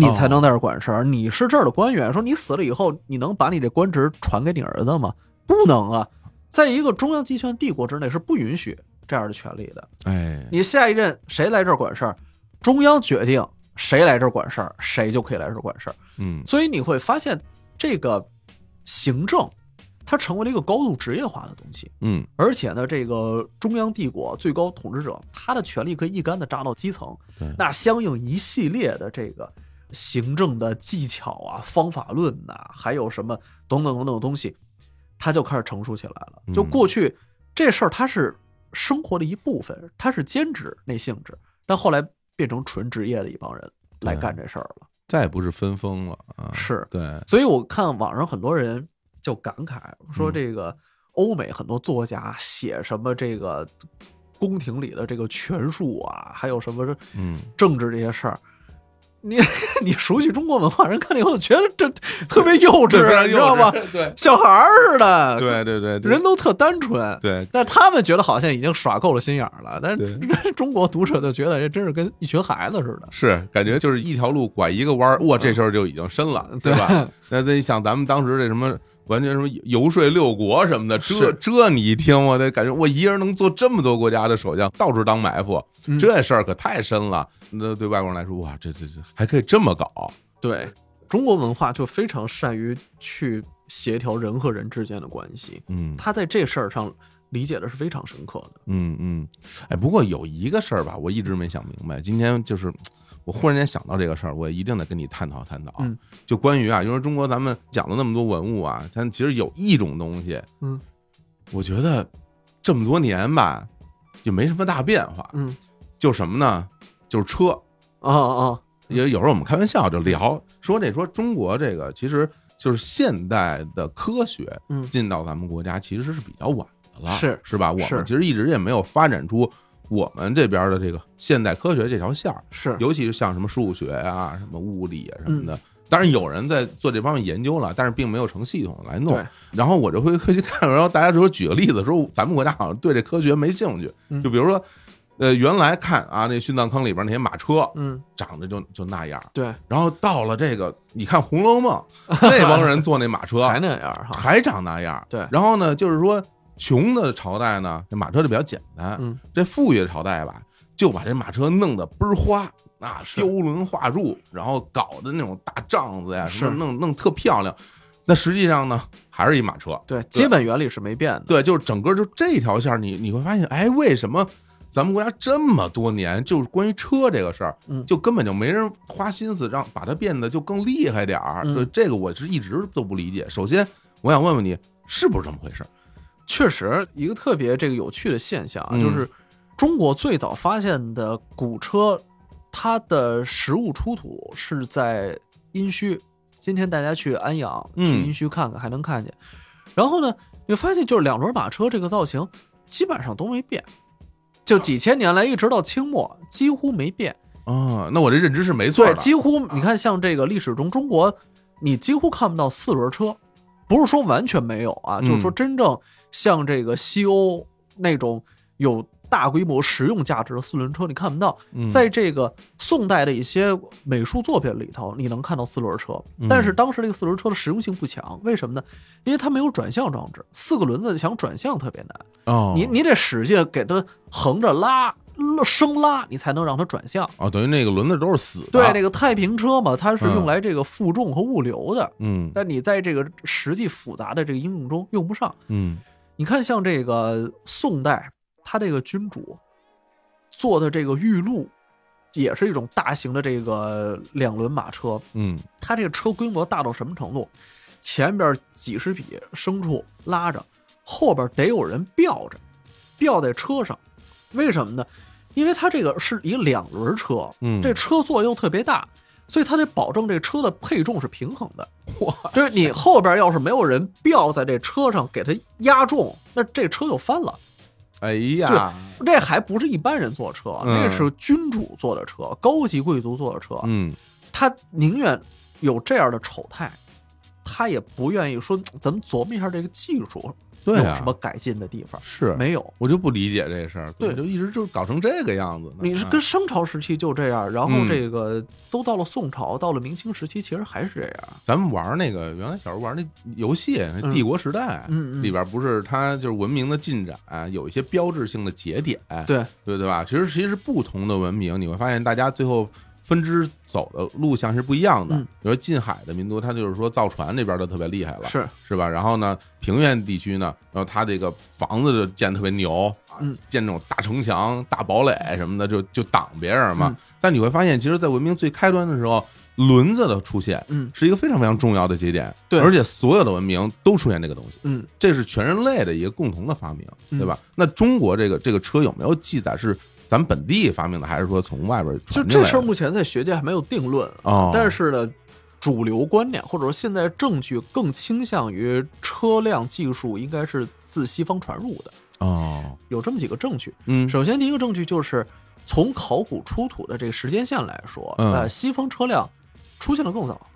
你才能在这儿管事儿。你是这儿的官员，说你死了以后，你能把你这官职传给你儿子吗？不能啊！在一个中央集权帝国之内是不允许这样的权利的。哎，你下一任谁来这儿管事儿，中央决定谁来这儿管事儿，谁就可以来这儿管事儿。嗯所以你会发现，这个行政它成为了一个高度职业化的东西。嗯而且呢，这个中央帝国最高统治者，他的权力可以一竿子扎到基层，那相应一系列的这个行政的技巧啊、方法论呐、还有什么等等等等的东西，他就开始成熟起来了。就嗯过去这事儿，它是生活的一部分，它是兼职那性质，但后来变成纯职业的一帮人来干这事儿了。再也不是分封了啊，是对，所以我看网上很多人就感慨说，嗯这个欧美很多作家写什么这个宫廷里的这个权术啊，还有什么嗯，政治这些事儿。你 *laughs* 你熟悉中国文化，人看了以后觉得这特别幼稚，你知道吗？对小孩儿似的，对对对，人都特单纯。对但是他们觉得好像已经耍够了心眼儿了，但是 *laughs* 中国读者就觉得这真是跟一群孩子似的。是感觉就是一条路拐一个弯儿，哇，这事儿就已经深了，对吧？那那像咱们当时这什么。完全什么游说六国什么的，这这你一听，我得感觉我一人能做这么多国家的首相，到处当埋伏，嗯这事儿可太深了。那对外国人来说，哇，这这这还可以这么搞，对中国文化就非常善于去协调人和人之间的关系，嗯他在这事儿上理解的是非常深刻的。嗯嗯。哎，不过有一个事儿吧，我一直没想明白，今天就是我忽然间想到这个事儿，我一定得跟你探讨探讨。嗯，就关于啊，因为中国咱们讲了那么多文物啊，但其实有一种东西，嗯，我觉得这么多年吧，就没什么大变化，嗯就什么呢？就是车。啊啊，也有时候我们开玩笑就聊说这说中国这个其实就是现代的科学嗯进到咱们国家其实是比较晚的了，是是吧？我们其实一直也没有发展出我们这边的这个现代科学这条线儿，是尤其是像什么数学啊、什么物理啊什么嗯的。当然有人在做这方面研究了，但是并没有成系统来弄。然后我就会会去看，然后大家就说举个例子，说咱们国家好像对这科学没兴趣，嗯就比如说，呃，原来看啊那殉葬坑里边那些马车，嗯，长得就就那样。对，然后到了这个，你看《红楼梦》*laughs* 那帮人坐那马车还那样哈。还长那样。对然后呢，就是说穷的朝代呢，这马车就比较简单。嗯，这富裕的朝代吧，就把这马车弄得倍儿花啊，雕轮画柱，然后搞的那种大帐子呀，是弄弄特漂亮。那实际上呢，还是一马车。对，基本原理是没变的。对，就是整个就这条线儿，你你会发现，哎，为什么咱们国家这么多年就是关于车这个事儿，嗯就根本就没人花心思让把它变得就更厉害点儿？这个我是一直都不理解。首先，我想问问你，是不是这么回事儿？确实，一个特别这个有趣的现象啊，嗯就是中国最早发现的古车，它的实物出土是在殷墟。今天大家去安阳、嗯去殷墟看看，还能看见。然后呢，你发现就是两轮马车这个造型基本上都没变，就几千年来一直到清末几乎没变。啊，那我这认知是没错对，的。几乎你看，像这个历史中中国，你几乎看不到四轮车，不是说完全没有啊，嗯就是说真正像这个西欧那种有大规模实用价值的四轮车，你看不到。嗯在这个宋代的一些美术作品里头，你能看到四轮车嗯，但是当时这个四轮车的实用性不强，为什么呢？因为它没有转向装置，四个轮子想转向特别难，哦，你你得使劲给它横着拉。生拉，你才能让它转向。哦，等于那个轮子都是死的。对，那个太平车嘛，它是嗯用来这个负重和物流的，嗯但你在这个实际复杂的这个应用中用不上。嗯你看，像这个宋代，他这个君主坐的这个玉鹿，也是一种大型的这个两轮马车。嗯它这个车规模大到什么程度？前边几十匹牲畜拉着，后边得有人吊着，吊在车上。为什么呢？因为它这个是一两轮车，嗯，这车座又特别大，所以他得保证这车的配重是平衡的。哇，就是你后边要是没有人吊在这车上给它压重，那这车就翻了。哎呀，这还不是一般人坐车，嗯那是君主坐的车，高级贵族坐的车。嗯，他宁愿有这样的丑态，他也不愿意说咱们琢磨一下这个技术有什么改进的地方。是。没有，我就不理解这事儿，对。就一直就搞成这个样子呢？你是啊。跟商朝时期就这样，然后嗯。这个都到了宋朝，到了明清时期，其实还是这样。咱们玩那个原来小时候玩那游戏《那帝国时代》里边不是它就是文明的进展有一些标志性的节点，对，对对吧？其实其实不同的文明，你会发现大家最后分支走的路向是不一样的。嗯。比如说近海的民族，他就是说造船那边的特别厉害了，是。是吧？然后呢，平原地区呢，然后他这个房子就建得特别牛建那种大城墙、大堡垒什么的，就就挡别人嘛。嗯。但你会发现，其实，在文明最开端的时候，轮子的出现嗯。是一个非常非常重要的节点，对。而且所有的文明都出现这个东西，嗯，这是全人类的一个共同的发明，嗯。对吧？那中国这个这个车有没有记载是咱们本地发明的，还是说从外边就？这事儿目前在学界还没有定论啊哦但是呢，主流观念或者说现在证据更倾向于车辆技术应该是自西方传入的，哦，有这么几个证据。嗯首先，第一个证据就是从考古出土的这个时间线来说，嗯呃，西方车辆出现的更早，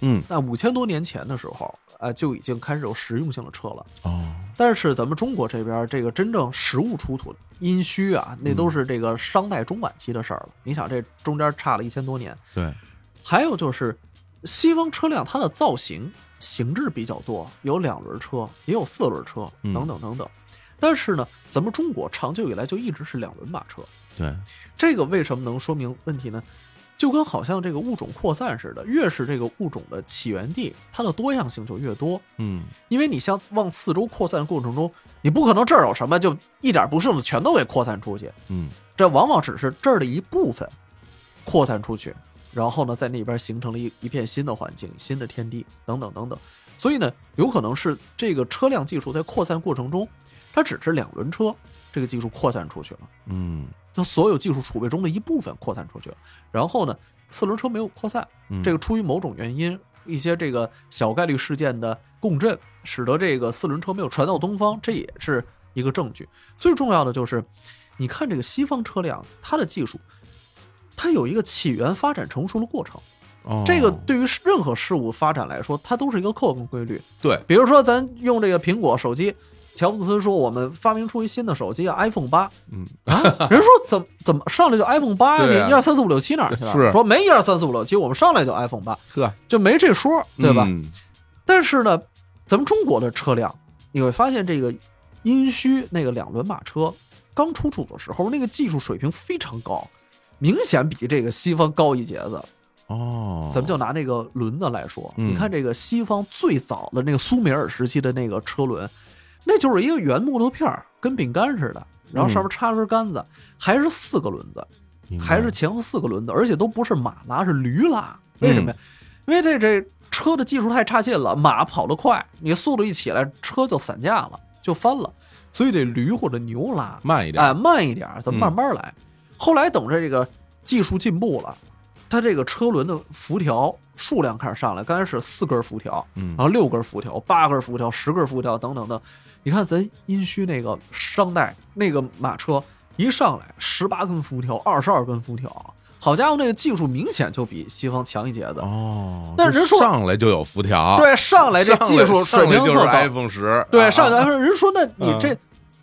嗯那五千多年前的时候，呃，就已经开始有实用性的车了。哦，但是咱们中国这边这个真正实物出土的殷墟啊，那都是这个商代中晚期的事儿了。你想，这中间差了一千多年。对，还有就是，西方车辆它的造型形制比较多，有两轮车，也有四轮车，嗯等等等等。但是呢，咱们中国长久以来就一直是两轮马车，对，这个为什么能说明问题呢？就跟好像这个物种扩散似的，越是这个物种的起源地，它的多样性就越多。嗯因为你像往四周扩散的过程中，你不可能这儿有什么就一点不剩的全都给扩散出去，嗯这往往只是这儿的一部分扩散出去，然后呢，在那边形成了一一片新的环境、新的天地等等等等。所以呢，有可能是这个车辆技术在扩散过程中，它只是两轮车这个技术扩散出去了，嗯就所有技术储备中的一部分扩散出去了。然后呢，四轮车没有扩散，嗯，这个出于某种原因，一些这个小概率事件的共振，使得这个四轮车没有传到东方，这也是一个证据。最重要的就是，你看这个西方车辆，它的技术，它有一个起源、发展、成熟的过程。哦这个对于任何事物发展来说，它都是一个客观规律。对，比如说，咱用这个苹果手机，乔布斯说我们发明出一新的手机啊，iPhone 八。嗯啊，人说怎么怎么上来就 iPhone 八呀？对啊你一二三四五六七哪儿去了？是说没一二三四五六七，我们上来就 iPhone 八，呵，就没这说，对吧？嗯但是呢，咱们中国的车辆，你会发现这个殷墟那个两轮马车刚出土的时候，那个技术水平非常高，明显比这个西方高一截子。哦，咱们就拿那个轮子来说，嗯你看这个西方最早的那个苏美尔时期的那个车轮，那就是一个圆木头片儿，跟饼干似的，然后上面插根杆子，还是四个轮子，还是前后四个轮子，而且都不是马拉，是驴拉。为什么呀？因为这这车的技术太差劲了，马跑得快，你速度一起来，车就散架了，就翻了，所以得驴或者牛拉，慢一点，哎，慢一点儿，咱们嗯慢慢来。后来等着这个技术进步了，它这个车轮的辐条数量开始上来，刚开始四根辐条，嗯然后六根辐条、八根辐条、十根辐条等等的。你看咱殷墟那个商代那个马车一上来，十八根辐条、二十二根辐条，好家伙，那个技术明显就比西方强一截子。哦，但是人说上来就有辐条，对，上来这技术水平就是特高。iPhone 十，对，啊上来人说，那你嗯这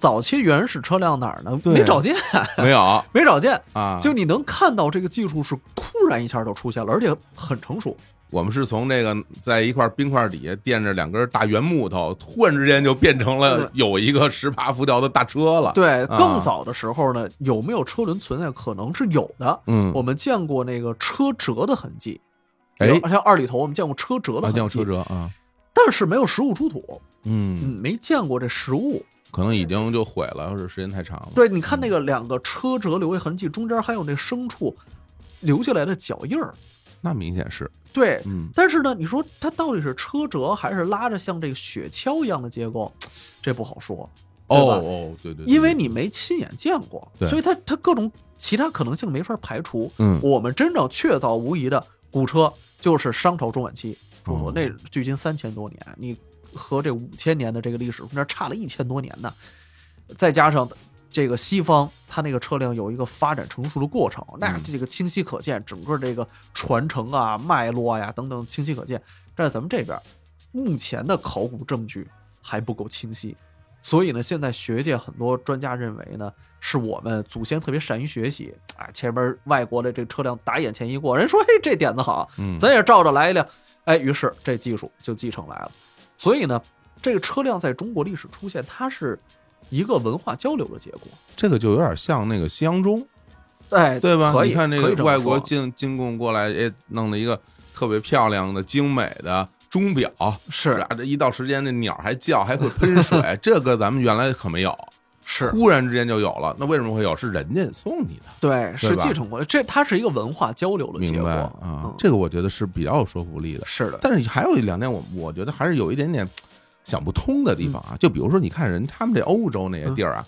早期原始车辆哪儿呢？没找见，没有 *laughs* 没找见。啊，就你能看到这个技术是突然一下就出现了，而且很成熟。我们是从那个在一块冰块底下垫着两根大圆木头，突然之间就变成了有一个十八辐条的大车了。，对，啊更早的时候呢，有没有车轮存在？可能是有的。嗯，我们见过那个车辙的痕迹，哎比如像二里头，我们见过车辙的啊，痕迹，叫车辙啊，但是没有实物出土，嗯，嗯，没见过这实物。可能已经就毁了，或者时间太长了。对，你看那个两个车辙留下痕迹，中间还有那牲畜留下来的脚印儿。那明显是，对，嗯，但是呢，你说它到底是车辙还是拉着像这个雪橇一样的结构，这不好说。对吧哦哦，对对，对因为你没亲眼见过，所以它它各种其他可能性没法排除。嗯我们真正确凿无疑的古车就是商朝中晚期中国，哦那距今三千多年，你和这五千年的这个历史中间差了一千多年呢，再加上这个西方它那个车辆有一个发展成熟的过程，那嗯这个清晰可见，整个这个传承啊、脉络呀等等清晰可见。但是咱们这边目前的考古证据还不够清晰，所以呢，现在学界很多专家认为呢，是我们祖先特别善于学习，啊，前边外国的这个车辆打眼前一过，人说嘿这点子好，嗯咱也照着来一辆，哎，于是这技术就继承来了。所以呢，这个车辆在中国历史出现，它是一个文化交流的结果，这个就有点像那个西洋钟，哎，对吧？你看这可以这么个外国进进贡过来，哎，弄了一个特别漂亮的、精美的钟表，是啊，这一到时间，那鸟还叫，还会喷水，*laughs* 这个咱们原来可没有，是忽然之间就有了。那为什么会有？是人家送你的，对，是吧继承过来，这它是一个文化交流的结果啊嗯？这个我觉得是比较有说服力的。是的，但是还有一两点，我我觉得还是有一点点想不通的地方嗯啊。就比如说，你看人他们这欧洲那些地儿啊，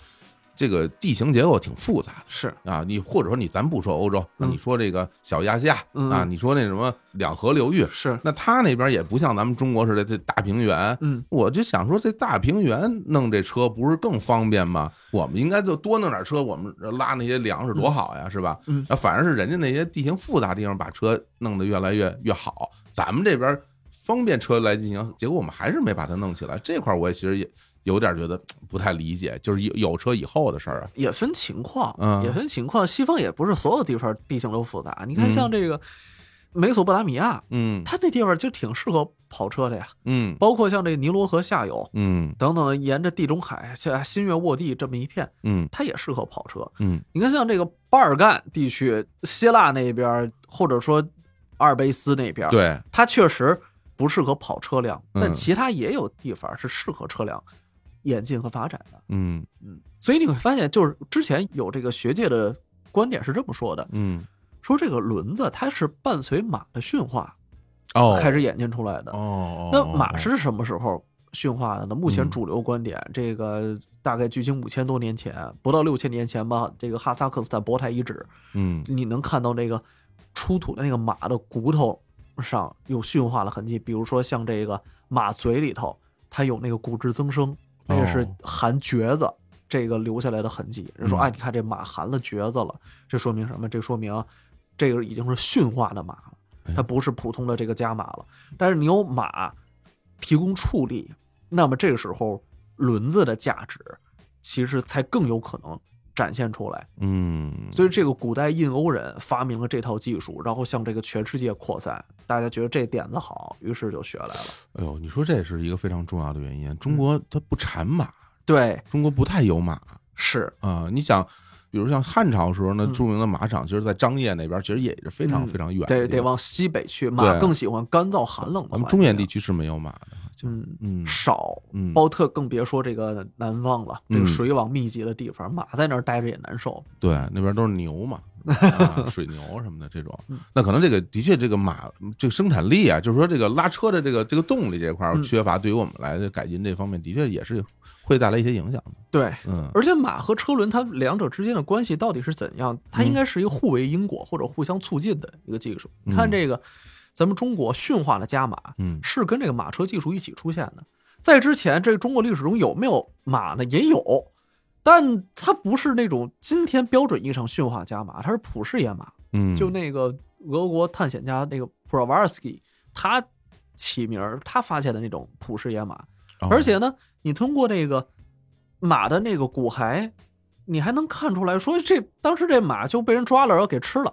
这个地形结构挺复杂的。是啊，你或者说你咱不说欧洲，那嗯你说这个小亚细亚嗯啊，你说那什么两河流域，是，那他那边也不像咱们中国似的这大平原。嗯，我就想说，这大平原弄这车不是更方便吗？我们应该就多弄点车，我们拉那些粮食多好呀，是吧？嗯那反而是人家那些地形复杂地方把车弄得越来越越好，咱们这边方便车来进行，结果我们还是没把它弄起来。这块儿我也其实也有点觉得不太理解，*tsk* 就是有有车以后的事儿啊。也分情况，嗯也分情况。西方也不是所有地方地形都复杂，你看嗯像这个美索不达米亚，嗯它那地方就挺适合跑车的呀。嗯包括像这个尼罗河下游嗯等等的，沿着地中海像新月沃地这么一片，嗯它也适合跑车。嗯你看像这个巴尔干地区，希腊那边或者说阿尔卑斯那边，，对，它确实不适合跑车辆，但嗯其他也有地方是适合车辆演进和发展的。嗯嗯，所以你会发现，就是之前有这个学界的观点是这么说的，嗯说这个轮子它是伴随马的驯化哦，开始演进出来的。哦，那马是什么时候驯化的呢？目前嗯主流观点，这个大概距今五千多年前，不到六千年前吧，这个哈萨克斯坦博台遗址，嗯你能看到那个出土的那个马的骨头上有驯化的痕迹，比如说像这个马嘴里头，它有那个骨质增生，那个是哦含橛子。这个留下来的痕迹，人说，嗯哎，你看这马含了橛子了，这说明什么？这说明这个已经是驯化的马了，哎它不是普通的这个家马了。但是你有马提供畜力，那么这个时候轮子的价值其实才更有可能展现出来。嗯，所以这个古代印欧人发明了这套技术，然后向这个全世界扩散，大家觉得这点子好，于是就学来了。哎呦，你说这是一个非常重要的原因。中国它不产马，对，中国不太有马是，啊。你想，比如像汉朝时候呢，嗯著名的马场，其实在张掖那边，其实也是非常嗯非常远的。得得往西北去，马更喜欢干燥寒冷的环境。咱们中原地区是没有马的，就嗯嗯少，嗯包特更别说这个南方了，这嗯个水网密集的地方，马在那儿待着也难受。对，那边都是牛嘛，*laughs* 啊水牛什么的这种嗯。那可能这个的确，这个马这个生产力啊，就是说这个拉车的这个这个动力这块缺乏，对于我们来改进这方面，的确也是会带来一些影响的。对，嗯而且马和车轮它两者之间的关系到底是怎样？它应该是一个互为因果或者互相促进的一个技术。你看嗯这个，咱们中国驯化的家马，嗯是跟这个马车技术一起出现的。在之前，这个中国历史中有没有马呢？也有，但它不是那种今天标准意义上驯化家马，它是普氏野马。嗯，就那个俄国探险家那个普罗瓦尔斯基，他起名儿，他发现的那种普氏野马。哦而且呢，你通过那个马的那个骨骸，你还能看出来说，这当时这马就被人抓了，然后给吃了。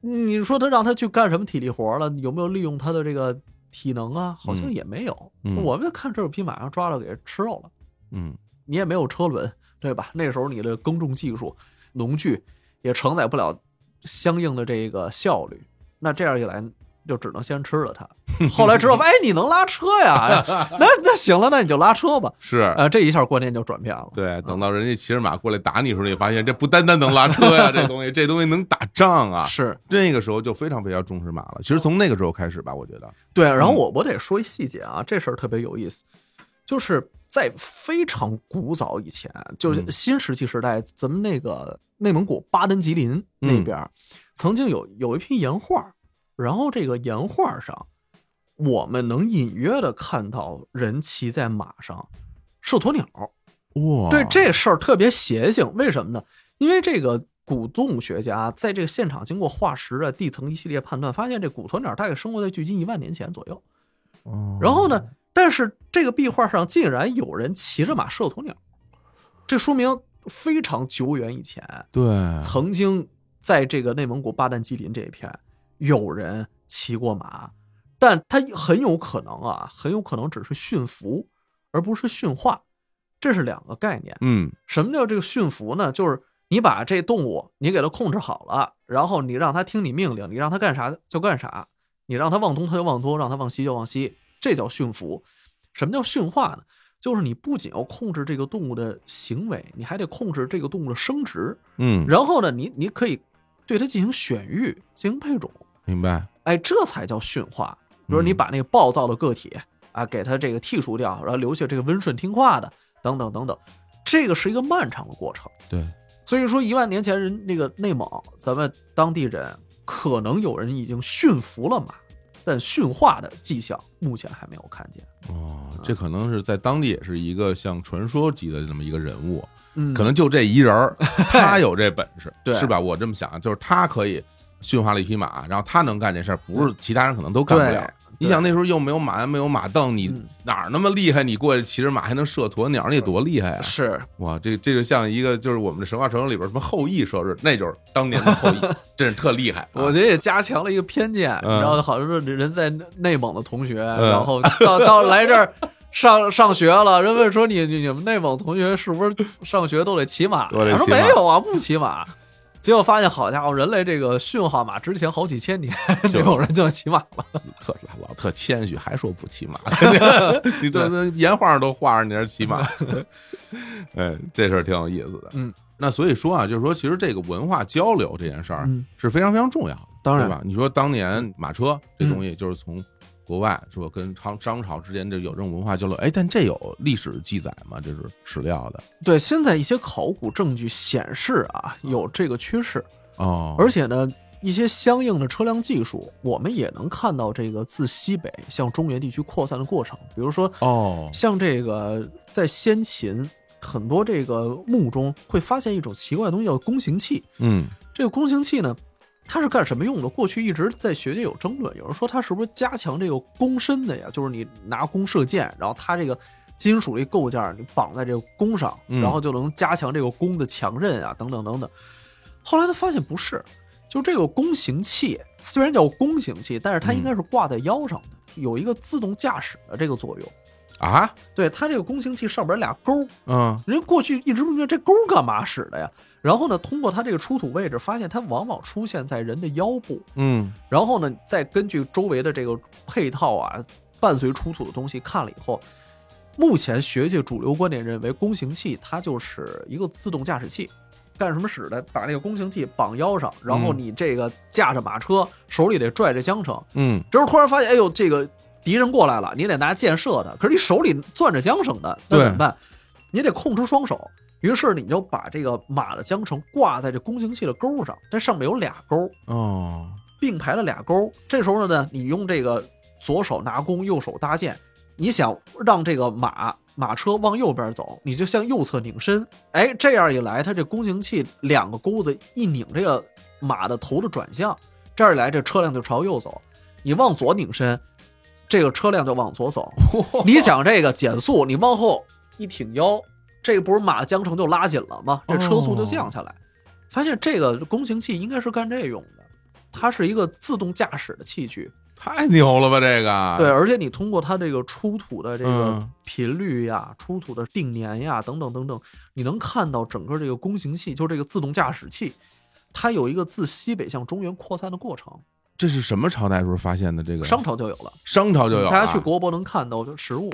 你说他让他去干什么体力活了？有没有利用他的这个体能啊？好像嗯也没有。嗯我们就看这匹马上抓了给吃肉了，嗯你也没有车轮，对吧？那时候你的耕种技术、农具也承载不了相应的这个效率，那这样一来，就只能先吃了它。*laughs* 后来知道，哎，你能拉车呀？那那行了，那你就拉车吧。是。啊，这一下观念就转变了。对，等到人家骑着马过来打你的时候，你发现这不单单能拉车呀，这东西，这东西能打仗啊。是那个时候就非常非常重视马了。其实从那个时候开始吧，我觉得，对，然后嗯我我得说一细节啊，这事儿特别有意思，就是在非常古早以前，就是嗯新石器时代，咱们那个内蒙古巴登吉林那边儿，曾经有有一批岩画，然后这个岩画上，我们能隐约的看到人骑在马上射鸵鸟。哇，对这事儿特别邪性，为什么呢？因为这个古动物学家在这个现场经过化石啊、地层一系列判断，发现这古鸵鸟大概生活在距今一万年前左右。哦然后呢，但是这个壁画上竟然有人骑着马射鸵鸟，这说明非常久远以前，对，曾经在这个内蒙古巴旦吉林这一片有人骑过马，但他很有可能啊，很有可能只是驯服，而不是驯化，这是两个概念。嗯什么叫这个驯服呢？就是你把这动物你给它控制好了，然后你让它听你命令，你让它干啥就干啥，你让它往东它就往东，让它往西就往西，这叫驯服。什么叫驯化呢？就是你不仅要控制这个动物的行为，你还得控制这个动物的生殖。嗯，然后呢，你你可以对它进行选育、进行配种，明白，哎，这才叫驯化。比如你把那个暴躁的个体啊，给它这个剔除掉，然后留下这个温顺听话的，等等等等，这个是一个漫长的过程。对，所以说，一万年前人那个内蒙，咱们当地人可能有人已经驯服了马，但驯化的迹象目前还没有看见。哦，这可能是在当地也是一个像传说级的这么一个人物，嗯可能就这一人儿，*laughs* 他有这本事，对是吧？我这么想，就是他可以驯化了一匹马，然后他能干这事儿，不是其他人可能都干不了。你想那时候又没有马，没有马镫，你嗯哪儿那么厉害？你过去骑着马还能射鸵鸟，你多厉害啊！是哇，这这就像一个就是我们的神话传说里边什么后羿射日，那就是当年的后羿，*laughs* 真是特厉害啊。我觉得也加强了一个偏见，嗯然后好像是人在内蒙的同学，然后到 *laughs* 到来这儿上上学了，人问说你你你们内蒙同学是不是上学都得骑马？他说没有啊，不骑马。结果发现，好家伙，人类这个驯化马之前好几千年，*laughs* 这种人就骑马了。*laughs* 特老特谦虚，还说不骑马，*laughs* 你这这岩画上都画着你这骑马，哎，这事儿挺有意思的。嗯，那所以说啊，就是说，其实这个文化交流这件事儿嗯是非常非常重要的，当然对吧？你说当年马车这嗯东西就是从国外是吧，跟商商朝之间就有这种文化交流，哎，但这有历史记载吗？这是史料的。对，现在一些考古证据显示啊，有这个趋势，哦，而且呢，一些相应的车辆技术，我们也能看到这个自西北向中原地区扩散的过程。比如说，哦，像这个在先秦很多这个墓中会发现一种奇怪的东西，叫弓形器。嗯。这个弓形器呢，它是干什么用的？过去一直在学界有争论，有人说它是不是加强这个弓身的呀？就是你拿弓射箭，然后它这个金属的构件儿你绑在这个弓上，嗯然后就能加强这个弓的强韧啊，等等等等。后来他发现不是，就这个弓形器虽然叫弓形器，但是它应该是挂在腰上的，有一个自动驾驶的这个作用。啊，对，它这个弓形器上边俩钩，嗯人家过去一直不明白这钩干嘛使的呀。然后呢，通过它这个出土位置，发现它往往出现在人的腰部。嗯然后呢，再根据周围的这个配套啊，伴随出土的东西看了以后，目前学界主流观点认为，弓形器它就是一个自动驾驶器，干什么使的？把那个弓形器绑腰上，然后嗯你这个驾着马车，手里得拽着缰绳。嗯这时候突然发现，哎呦，这个敌人过来了，你得拿箭射他，可是你手里攥着缰绳的，那怎么办？你得控制双手。于是你就把这个马的缰绳挂在这弓形器的钩上，这上面有俩钩，哦，并排了俩钩。这时候呢，你用这个左手拿弓，右手搭箭，你想让这个马马车往右边走，你就向右侧拧身。哎，这样一来，它这弓形器两个钩子一拧，这个马的头的转向，这样一来，这车辆就朝右走。你往左拧身，这个车辆就往左走。*laughs* 你想这个减速，你往后一挺腰，这个不是马的缰绳就拉紧了吗？这车速就降下来。发现这个弓形器应该是干这用的，它是一个自动驾驶的器具。太牛了吧这个，对，而且你通过它这个出土的这个嗯频率呀、出土的定年呀等等等等，你能看到整个这个弓形器，就这个自动驾驶器，它有一个自西北向中原扩散的过程。这是什么朝代时候发现的？这个商朝就有了，商朝就有了，大家去国博能看到就实物。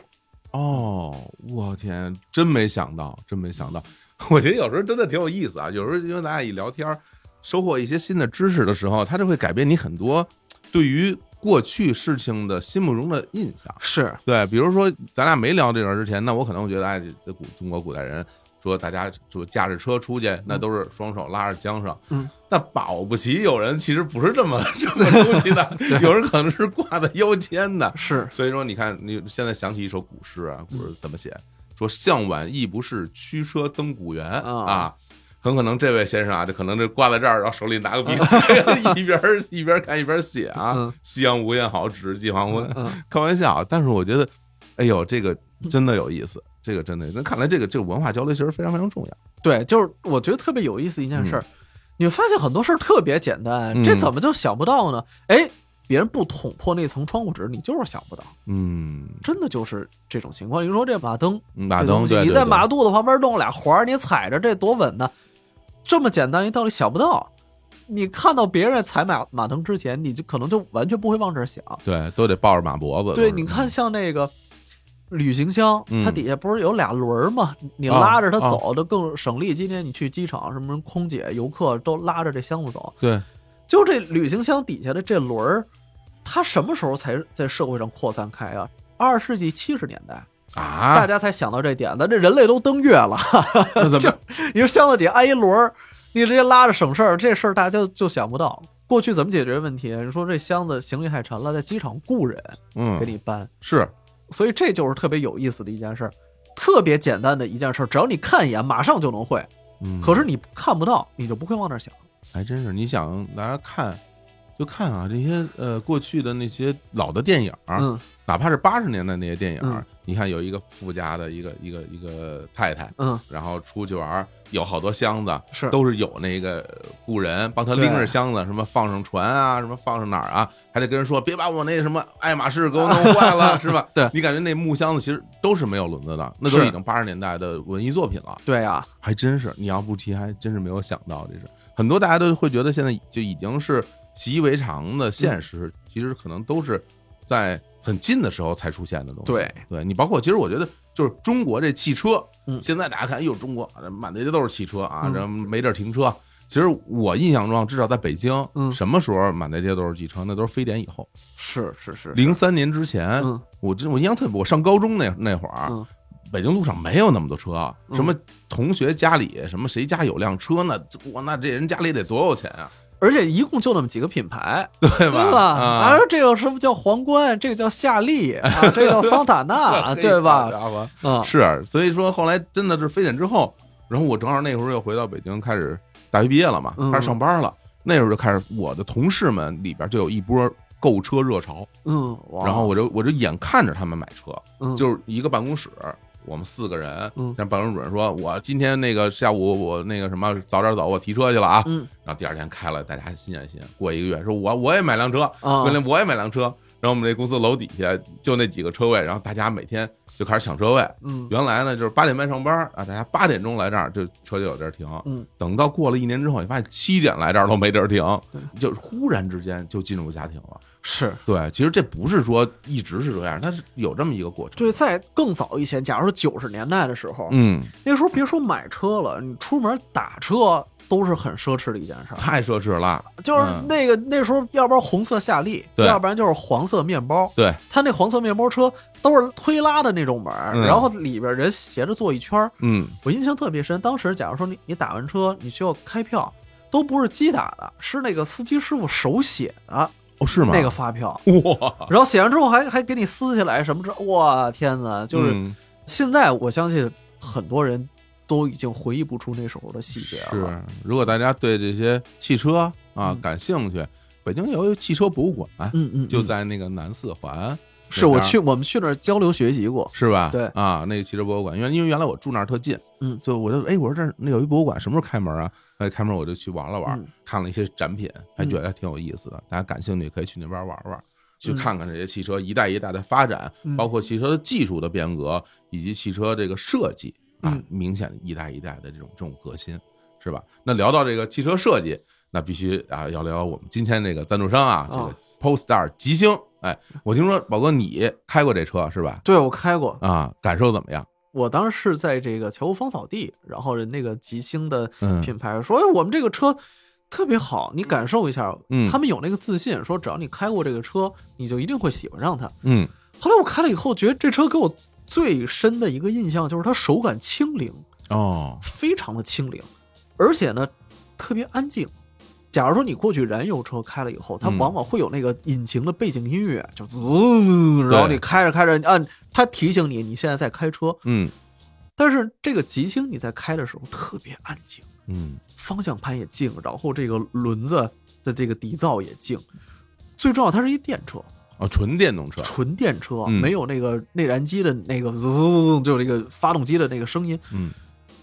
哦，我天，真没想到，真没想到。*laughs* 我觉得有时候真的挺有意思啊。有时候因为咱俩一聊天儿，收获一些新的知识的时候，它就会改变你很多对于过去事情的心目中的印象。是，对，比如说咱俩没聊这个之前，那我可能会觉得，哎，这古中国古代人说大家就驾着车出去，那都是双手拉着缰绳。嗯，那保不齐有人其实不是这么这么出去的，*laughs* 有人可能是挂在腰间的。是所以说，你看，你现在想起一首古诗啊，古诗怎么写？说向晚意不适，驱车登古原啊啊。很可能这位先生啊，就可能这挂在这儿，然后手里拿个笔写，*laughs* 一边儿一边看一边写啊嗯。夕阳无限好，只是近黄昏。嗯，开玩笑，但是我觉得，哎呦，这个真的有意思，这个真的，那看来这个这个文化交流其实非常非常重要。对，就是我觉得特别有意思一件事儿，你发现很多事儿特别简单，这嗯怎么就想不到呢？哎，别人不捅破那层窗户纸，你就是想不到，嗯，真的就是这种情况。你说这马灯，马灯你在马肚子旁边弄俩环儿，你踩着这多稳呢？这么简单一道理想不到。你看到别人踩马马灯之前，你就可能就完全不会往这儿想。对，都得抱着马脖子。对，你看像那个旅行箱，嗯它底下不是有俩轮儿吗？你啊拉着它啊走，就更省力。今天你去机场，什么空姐、游客都拉着这箱子走。对，就这旅行箱底下的这轮儿，它什么时候才在社会上扩散开啊？二十世纪七十年代啊，大啊，家才想到这点子。这人类都登月了，*laughs* 就么？*laughs* 你说箱子底下安一轮儿，你直接拉着省事儿，这事儿大家就就想不到。过去怎么解决问题？你说这箱子行李太沉了，在机场雇人嗯给，你搬。是，所以这就是特别有意思的一件事儿，特别简单的一件事儿，只要你看一眼，马上就能会。嗯，可是你看不到，你就不会往那儿想。还真是，你想大家看，就看啊，这些呃过去的那些老的电影儿，嗯哪怕是八十年代那些电影，嗯。你看有一个富家的一个一个一个太太，嗯，然后出去玩，有好多箱子，是。都是有那个雇人帮他拎着箱子，什么放上船啊，什么放上哪儿啊，还得跟人说别把我那什么爱马仕给我弄坏了，*laughs* 是吧？对？你感觉那木箱子其实都是没有轮子的，那都是已经八十年代的文艺作品了，对呀、还真是。你要不提，还真是没有想到，这是很多大家都会觉得现在就已经是习以为常的现实，其实可能都是在很近的时候才出现的东西。对，对你包括其实我觉得就是中国这汽车，嗯。现在大家看，哎呦，中国满大街都是汽车啊，嗯。这没地儿停车。其实我印象中，至少在北京，嗯。什么时候满大街都是汽车？那都是非典以后，是是是，零三年之前，嗯。我真我印象特别，我上高中那那会儿，嗯。北京路上没有那么多车，嗯。什么同学家里什么谁家有辆车，那我那这人家里得多有钱啊，而且一共就那么几个品牌，*laughs* 对对吧？吧？啊，这个什么叫皇冠，这个叫夏利啊，这个叫桑塔纳，*laughs* 对吧？是，所以说后来真的是非典之后，然后我正好那会儿又回到北京，开始大学毕业了嘛，嗯开始上班了。那时候就开始，我的同事们里边就有一波购车热潮，嗯，然后我就我就眼看着他们买车，嗯就是一个办公室，我们四个人，嗯像办公室主任说，我今天那个下午我那个什么早点走，我提车去了啊，嗯然后第二天开了，大家心安心。过一个月，说我我也买辆车，啊原来我也买辆车。然后我们这公司楼底下就那几个车位，然后大家每天就开始抢车位。嗯原来呢就是八点半上班啊，大家八点钟来这儿，就车就有地儿停。嗯，等到过了一年之后，你发现七点来这儿都没地儿停对，就忽然之间就进入家庭了。是。对，其实这不是说一直是这样，它是有这么一个过程。对，在更早以前，假如说九十年代的时候，嗯，那时候别说买车了，你出门打车都是很奢侈的一件事儿。太奢侈了。就是嗯那个那时候，要不然红色夏利，要不然就是黄色面包。对，他那黄色面包车都是推拉的那种门，嗯然后里边人斜着坐一圈儿。嗯，我印象特别深，当时假如说你你打完车，你需要开票，都不是机打的，是那个司机师傅手写的哦，是吗？那个发票，哇，然后写完之后还还给你撕下来什么之，哇天哪！就是嗯现在我相信很多人都已经回忆不出那时候的细节了。是，如果大家对这些汽车啊嗯感兴趣，北京有一汽车博物馆，嗯嗯，就嗯在那个南四环，是我去我们去那儿交流学习过。是吧？对啊，那个汽车博物馆，因为因为原来我住那儿特近，嗯就我就哎，我说这儿那有一博物馆，什么时候开门啊？哎，开门我就去玩了玩，嗯看了一些展品，还觉得还挺有意思的。大家感兴趣可以去那边玩玩，去嗯看看这些汽车一代一代的发展，嗯包括汽车的技术的变革，以及汽车这个设计啊嗯，明显一代一代的这种这种革新，是吧？那聊到这个汽车设计，那必须啊要聊我们今天这个赞助商啊，这啊个 Polestar 极星。哎，我听说宝哥你开过这车是吧？对，我开过，啊，感受怎么样？我当时是在这个乔夫芳草地，然后人那个极星的嗯品牌说，哎，我们这个车特别好，你感受一下。嗯他们有那个自信，说只要你开过这个车，你就一定会喜欢上它。嗯后来我开了以后，觉得这车给我最深的一个印象就是它手感轻灵，哦，非常的轻灵，而且呢特别安静。假如说你过去燃油车开了以后，它嗯往往会有那个引擎的背景音乐，就滋，然后你开着开着，按它提醒你你现在在开车。嗯但是这个极星你在开的时候特别安静，嗯方向盘也静，然后这个轮子的这个底噪也静。最重要，它是一电车，哦，纯电动车，纯电车，嗯没有那个内燃机的那个滋，就那个发动机的那个声音。嗯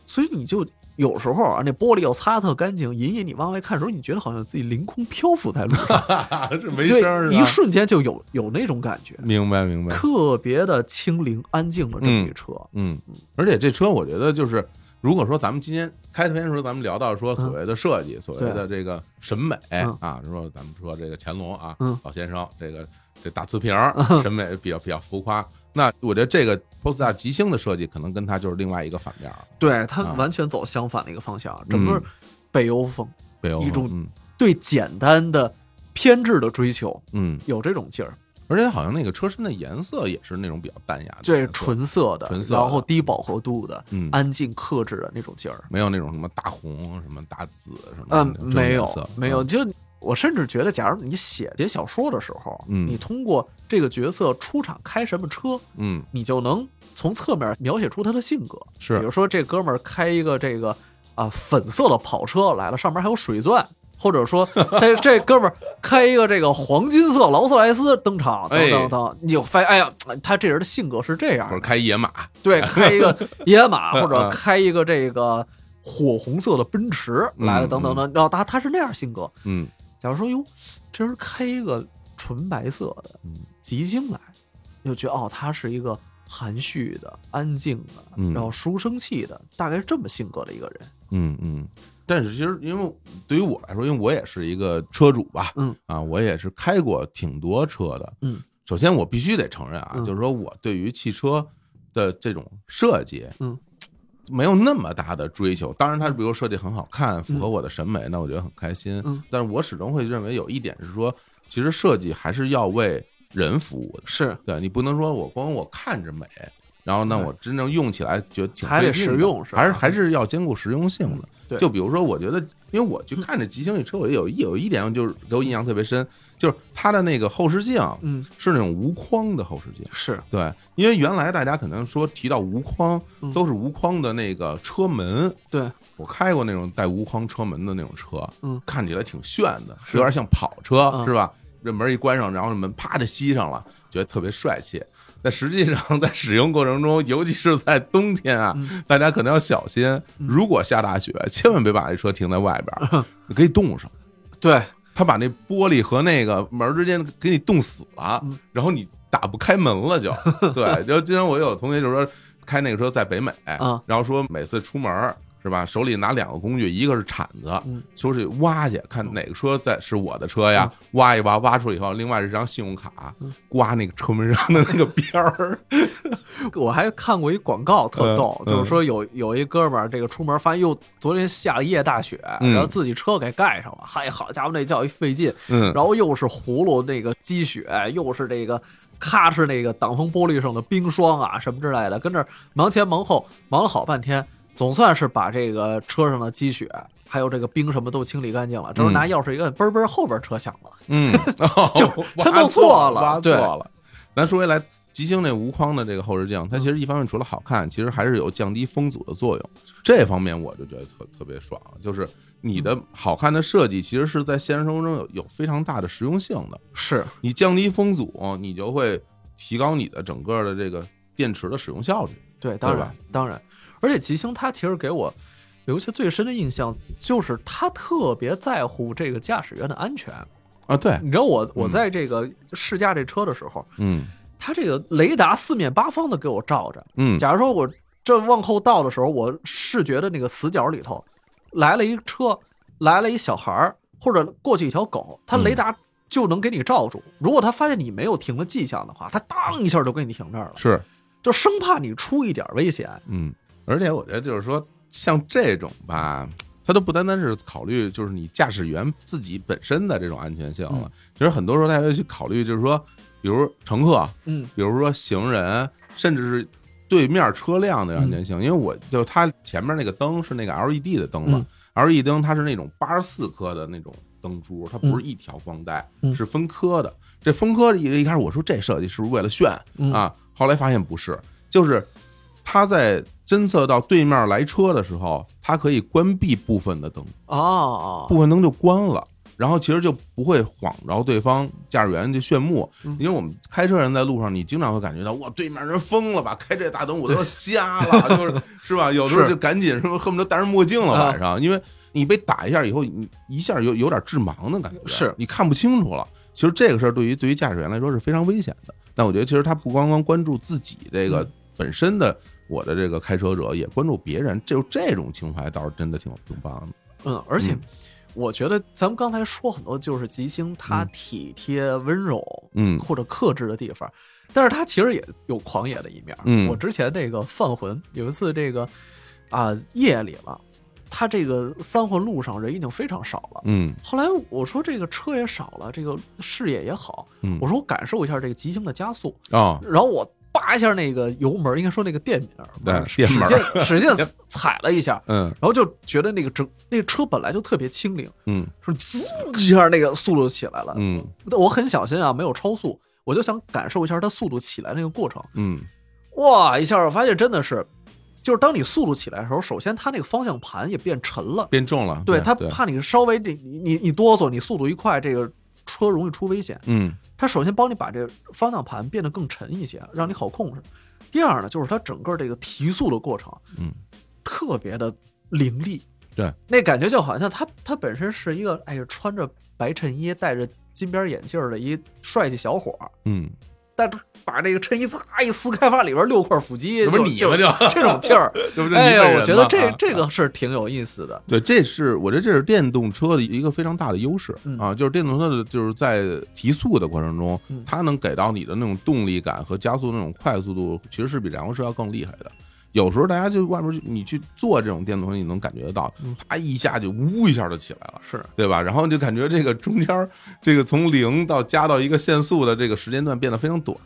所以你就有时候啊，那玻璃要擦特干净，隐隐你往外看的时候，你觉得好像自己凌空漂浮在路上，*laughs* 这没声儿，是一瞬间就有有那种感觉，明白明白，特别的清灵安静的这么一车。嗯，而且这车我觉得就是，如果说咱们今天开篇的时候，咱们聊到说所谓的设计，所谓的这个审美嗯啊，说咱们说这个乾隆啊，嗯老先生这个这大瓷瓶儿 *laughs* 审美比较比较浮夸，那我觉得这个 Polestar 极星的设计可能跟它就是另外一个反面儿，对，它啊完全走相反的一个方向，整个北欧风北欧一种嗯对简单的偏执的追求嗯，有这种劲儿，而且好像那个车身的颜色也是那种比较淡雅的对，纯色的，纯色然后低饱和度的，嗯安静克制的那种劲儿。没有那种什么大红什么大紫什么嗯没有，没有。嗯就我甚至觉得，假如你写写小说的时候，嗯你通过这个角色出场开什么车，嗯你就能从侧面描写出他的性格。是比如说这哥们儿开一个这个啊粉色的跑车来了，上面还有水钻。或者说，*laughs* 这这哥们儿开一个这个黄金色劳斯莱斯登场，等等等，你就发现，哎呀，他这人的性格是这样或者，开野马，对，开一个 *laughs* 野马，嗯或者嗯开一个这个火红色的奔驰来了，嗯等等等，然后他他是那样性格。嗯假如说，哟，这人开一个纯白色的嗯极星来，你就觉得哦，他是一个含蓄的、安静的，嗯然后书生气的，大概是这么性格的一个人。嗯嗯，但是其实因为对于我来说，因为我也是一个车主吧，嗯啊，我也是开过挺多车的，嗯。首先，我必须得承认啊，嗯就是说我对于汽车的这种设计，嗯，没有那么大的追求。当然，它比如设计很好看，符合我的审美，那我觉得很开心。嗯，但是我始终会认为有一点是说，其实设计还是要为人服务的。是，对你不能说我光我看着美，然后呢，我真正用起来觉得挺还得实用还是还是要兼顾实用性的。对就比如说，我觉得，因为我去看这极星这车，我有一有一点就是给我印象特别深，就是它的那个后视镜嗯，是那种无框的后视镜。是，对，因为原来大家可能说提到无框嗯，都是无框的那个车门。对，我开过那种带无框车门的那种车，嗯看起来挺炫的，有点像跑车，嗯是吧？这门一关上，然后门啪就吸上了，觉得特别帅气。但实际上，在使用过程中，*laughs* 尤其是在冬天啊，嗯大家可能要小心。如果下大雪，千万别把这车停在外边儿，给你冻上。对，他把那玻璃和那个门之间给你冻死了嗯，然后你打不开门了就。*laughs* 对，然后经常我有同学就说开那个车在北美嗯，然后说每次出门儿是吧，手里拿两个工具，一个是铲子嗯，说是挖去看哪个车在是我的车呀，挖一挖，挖出来以后，另外是张信用卡嗯。刮那个车门上的那个边儿。*laughs* 我还看过一广告特逗，嗯就是说有有一哥们儿，这个出门发现又昨天下了一夜大雪，嗯然后自己车给盖上了，嗨，好家伙，那叫一费劲，嗯，然后又是葫芦那个积雪，又是这个咔哧那个挡风玻璃上的冰霜啊什么之类的，跟这忙前忙后忙了好半天，总算是把这个车上的积雪还有这个冰什么都清理干净了。这时候拿钥匙一摁，嘣嘣，后边车响了。嗯，哦 *laughs* 就挖 *laughs* 他弄错了挖错对了。咱说回来，极星那无框的这个后视镜，它其实一方面除了好看，其实还是有降低风阻的作用。这方面我就觉得特特别爽，就是你的好看的设计，其实是在现实生活中有有非常大的实用性的。是，你降低风阻，你就会提高你的整个的这个电池的使用效率。对，当然当然，而且吉星他其实给我留下最深的印象就是他特别在乎这个驾驶员的安全。啊，对，你知道我我嗯在这个试驾这车的时候，嗯他这个雷达四面八方的给我照着。嗯，假如说我这往后倒的时候，我视觉的那个死角里头来了一车，来了一小孩儿，或者过去一条狗，它嗯雷达就能给你罩住。如果他发现你没有停的迹象的话，他当一下就给你停这儿了，是，就生怕你出一点危险。嗯，而且我觉得就是说，像这种吧，它都不单单是考虑就是你驾驶员自己本身的这种安全性了，嗯其实很多时候他要去考虑，就是说，比如乘客，嗯比如说行人，甚至是对面车辆的安全性，因为我就它前面那个灯是那个 LED 的灯嘛，LED 灯它是那种八十四颗的那种灯珠，它不是一条光带，嗯是分颗的。这分科一一开始我说这设计是不是为了炫嗯啊？后来发现不是，就是它在侦测到对面来车的时候，它可以关闭部分的灯，哦，部分灯就关了。然后其实就不会晃着对方驾驶员就炫目，嗯因为我们开车人在路上，你经常会感觉到哇，对面人疯了吧，开这大灯我都 *laughs* 要瞎了，就是是吧？*laughs* 有时候就赶紧是不是恨不得戴上墨镜了啊晚上，因为你被打一下以后，你一下有有点致盲的感觉，是你看不清楚了。其实这个事儿对于对于驾驶员来说是非常危险的。但我觉得其实他不光光关注自己这个嗯本身的我的这个开车者，也关注别人，就这种情怀倒是真的挺挺棒的。嗯，而且嗯我觉得咱们刚才说很多就是吉星他嗯体贴温柔，嗯或者克制的地方，但是他其实也有狂野的一面。嗯我之前这个犯浑有一次这个啊夜里了，他这个三环路上人已经非常少了。嗯后来我说这个车也少了，这个视野也好，嗯我说我感受一下这个吉星的加速，哦，然后我扒一下那个油门，应该说那个电门，对使劲使 *laughs* 劲踩了一下，嗯。然后就觉得那个整那个车本来就特别轻灵，嗯。说滋一下那个速度就起来了。嗯。我很小心啊，没有超速，我就想感受一下它速度起来那个过程。嗯。哇，一下我发现真的是，就是当你速度起来的时候，首先它那个方向盘也变沉了，变重了，对它，怕你稍微这你你你哆嗦，你速度一快，这个车容易出危险。嗯它首先帮你把这个方向盘变得更沉一些，让你好控制。第二呢，就是它整个这个提速的过程嗯特别的凌厉，对，那感觉就好像他他本身是一个哎呀穿着白衬衣、戴着金边眼镜的一帅气小伙儿，嗯，但把这个衬衣啪一撕开，发里边六块腹肌，这不是你吗？就这种劲儿，*laughs* 哎呀，我觉得这这个是挺有意思的。对，这是我觉得这是电动车的一个非常大的优势嗯啊，就是电动车的就是在提速的过程中嗯，它能给到你的那种动力感和加速那种快速度，其实是比燃油车要更厉害的。有时候大家就外面去你去做这种电动车，你能感觉得到嗯，它一下就呜一下就起来了。是，对吧？然后就感觉这个中间这个从零到加到一个限速的这个时间段变得非常短。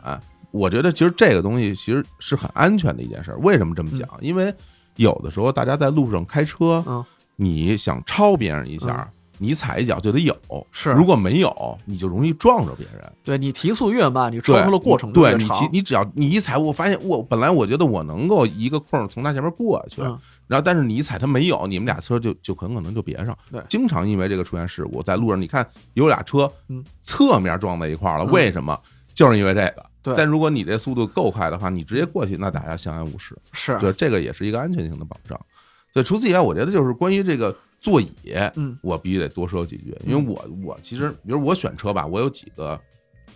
我觉得其实这个东西其实是很安全的一件事儿。为什么这么讲？因为有的时候大家在路上开车，嗯，你想超别人一下，你踩一脚就得有，是如果没有，你就容易撞着别人。对你提速越慢，你超对出的过程就对你其越长。你只要你一踩，我发现我本来我觉得我能够一个空从他前面过去，嗯然后但是你一踩他没有，你们俩车就就很可能就别上。对经常因为这个出现事故，在路上你看有俩车嗯侧面撞在一块儿了，嗯为什么？就是因为这个。对但如果你这速度够快的话，你直接过去，那大家相安无事。是，对，这个也是一个安全性的保障。对，除此以外，我觉得就是关于这个座椅，嗯。我必须得多说几句，因为我我其实，比如我选车吧，我有几个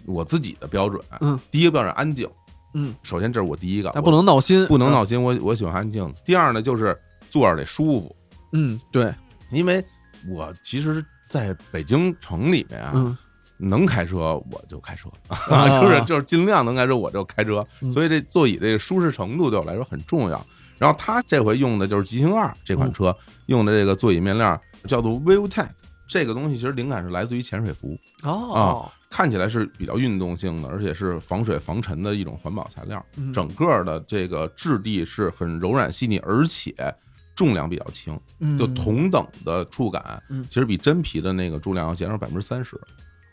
我自己的标准。嗯，第一个标准安静，嗯，首先这是我第一个，但不能闹心，不能闹心，我我喜欢安静。第二呢，就是坐着得舒服，嗯，对，因为我其实在北京城里面啊，嗯能开车我就开车，啊。*laughs* 就是就是尽量能开车我就开车，嗯。所以这座椅这个舒适程度对我来说很重要。然后他这回用的就是极星二这款车用的这个座椅面料叫做 VivoTech，这个东西其实灵感是来自于潜水服，哦，看起来是比较运动性的，而且是防水防尘的一种环保材料。嗯整个的这个质地是很柔软细腻，而且重量比较轻，嗯就同等的触感嗯，其实比真皮的那个重量要减少百分之三十。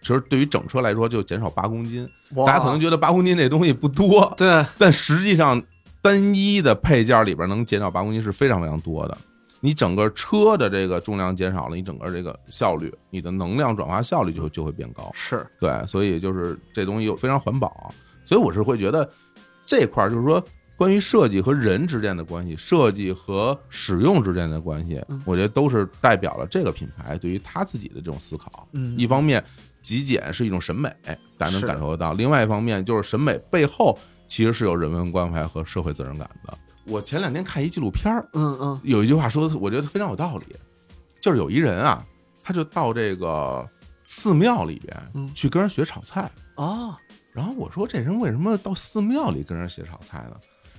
其实对于整车来说，就减少八公斤。大家可能觉得八公斤这东西不多，对，但实际上单一的配件里边能减少八公斤是非常非常多的。你整个车的这个重量减少了，你整个这个效率，你的能量转化效率就就会变高。是，对，所以就是这东西又非常环保，所以我是会觉得这块儿就是说，关于设计和人之间的关系，设计和使用之间的关系嗯，我觉得都是代表了这个品牌对于他自己的这种思考。嗯，一方面，极简是一种审美，大家能感受得到；另外一方面，就是审美背后其实是有人文关怀和社会责任感的。我前两天看一纪录片儿，嗯嗯。有一句话说的，我觉得非常有道理，就是有一人啊，他就到这个寺庙里边嗯。去跟人学炒菜，啊，然后我说这人为什么到寺庙里跟人学炒菜呢？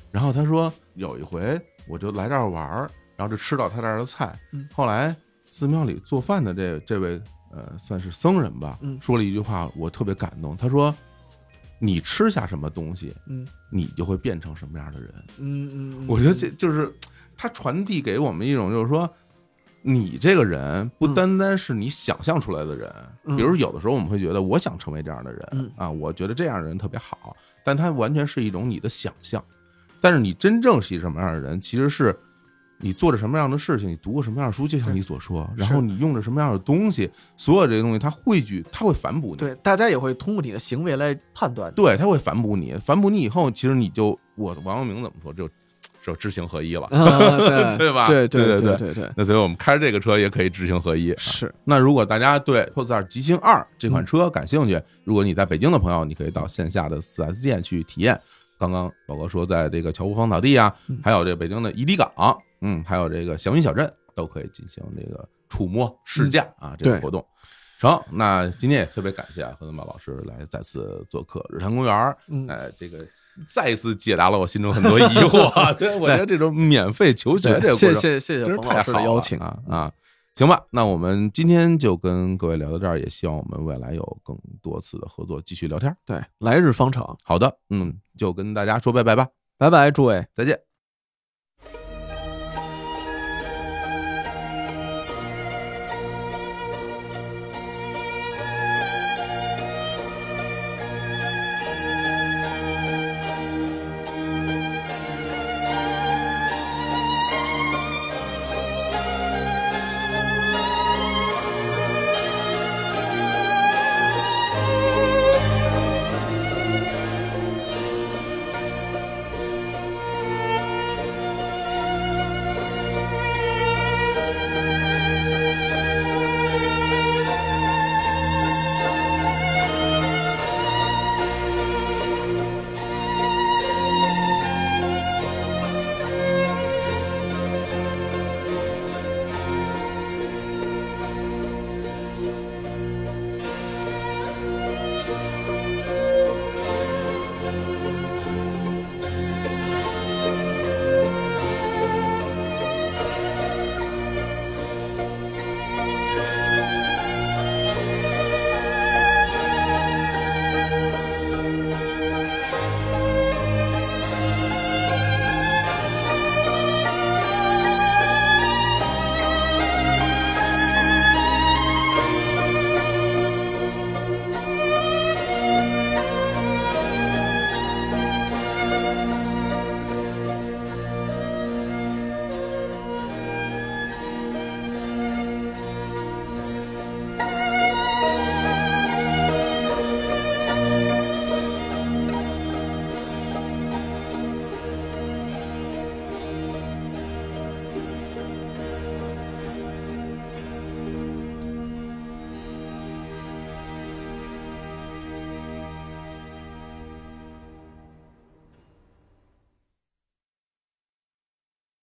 然后他说有一回我就来这儿玩儿，然后就吃到他这儿的菜。嗯，后来寺庙里做饭的这这位呃算是僧人吧嗯，说了一句话我特别感动，他说你吃下什么东西，嗯你就会变成什么样的人。嗯嗯，我觉得这就是它传递给我们一种，就是说，你这个人不单单是你想象出来的人。嗯比如有的时候我们会觉得，我想成为这样的人、嗯啊，我觉得这样的人特别好，但他完全是一种你的想象。但是你真正是一什么样的人，其实是你做着什么样的事情，你读过什么样的书，就像你所说，然后你用着什么样的东西，所有这些东西它汇聚，它会反哺你。对，大家也会通过你的行为来判断。对，它会反哺你，反哺你以后，其实你就我王阳明怎么说，就就知行合一了。啊，对 *laughs* 对吧对对对对对对，那所以我们开着这个车也可以知行合一。是，那如果大家对 Polestar 极星二这款车感兴趣，如果你在北京的朋友，你可以到线下的 4S 店去体验。刚刚宝哥说，在这个乔湖芳草地啊，还有这北京的怡迪港，嗯，还有这个祥云小镇，都可以进行这个触摸试驾啊这个活动。成，那今天也特别感谢啊何东宝老师来再次做客日坛公园，嗯哎，这个再一次解答了我心中很多疑惑。*laughs* 对，我觉得这种免费求学这个谢谢谢谢冯老师的邀请啊啊！行吧，那我们今天就跟各位聊到这儿，也希望我们未来有更多次的合作，继续聊天。对，来日方长，好的，嗯，就跟大家说拜拜吧，拜拜，诸位。再见。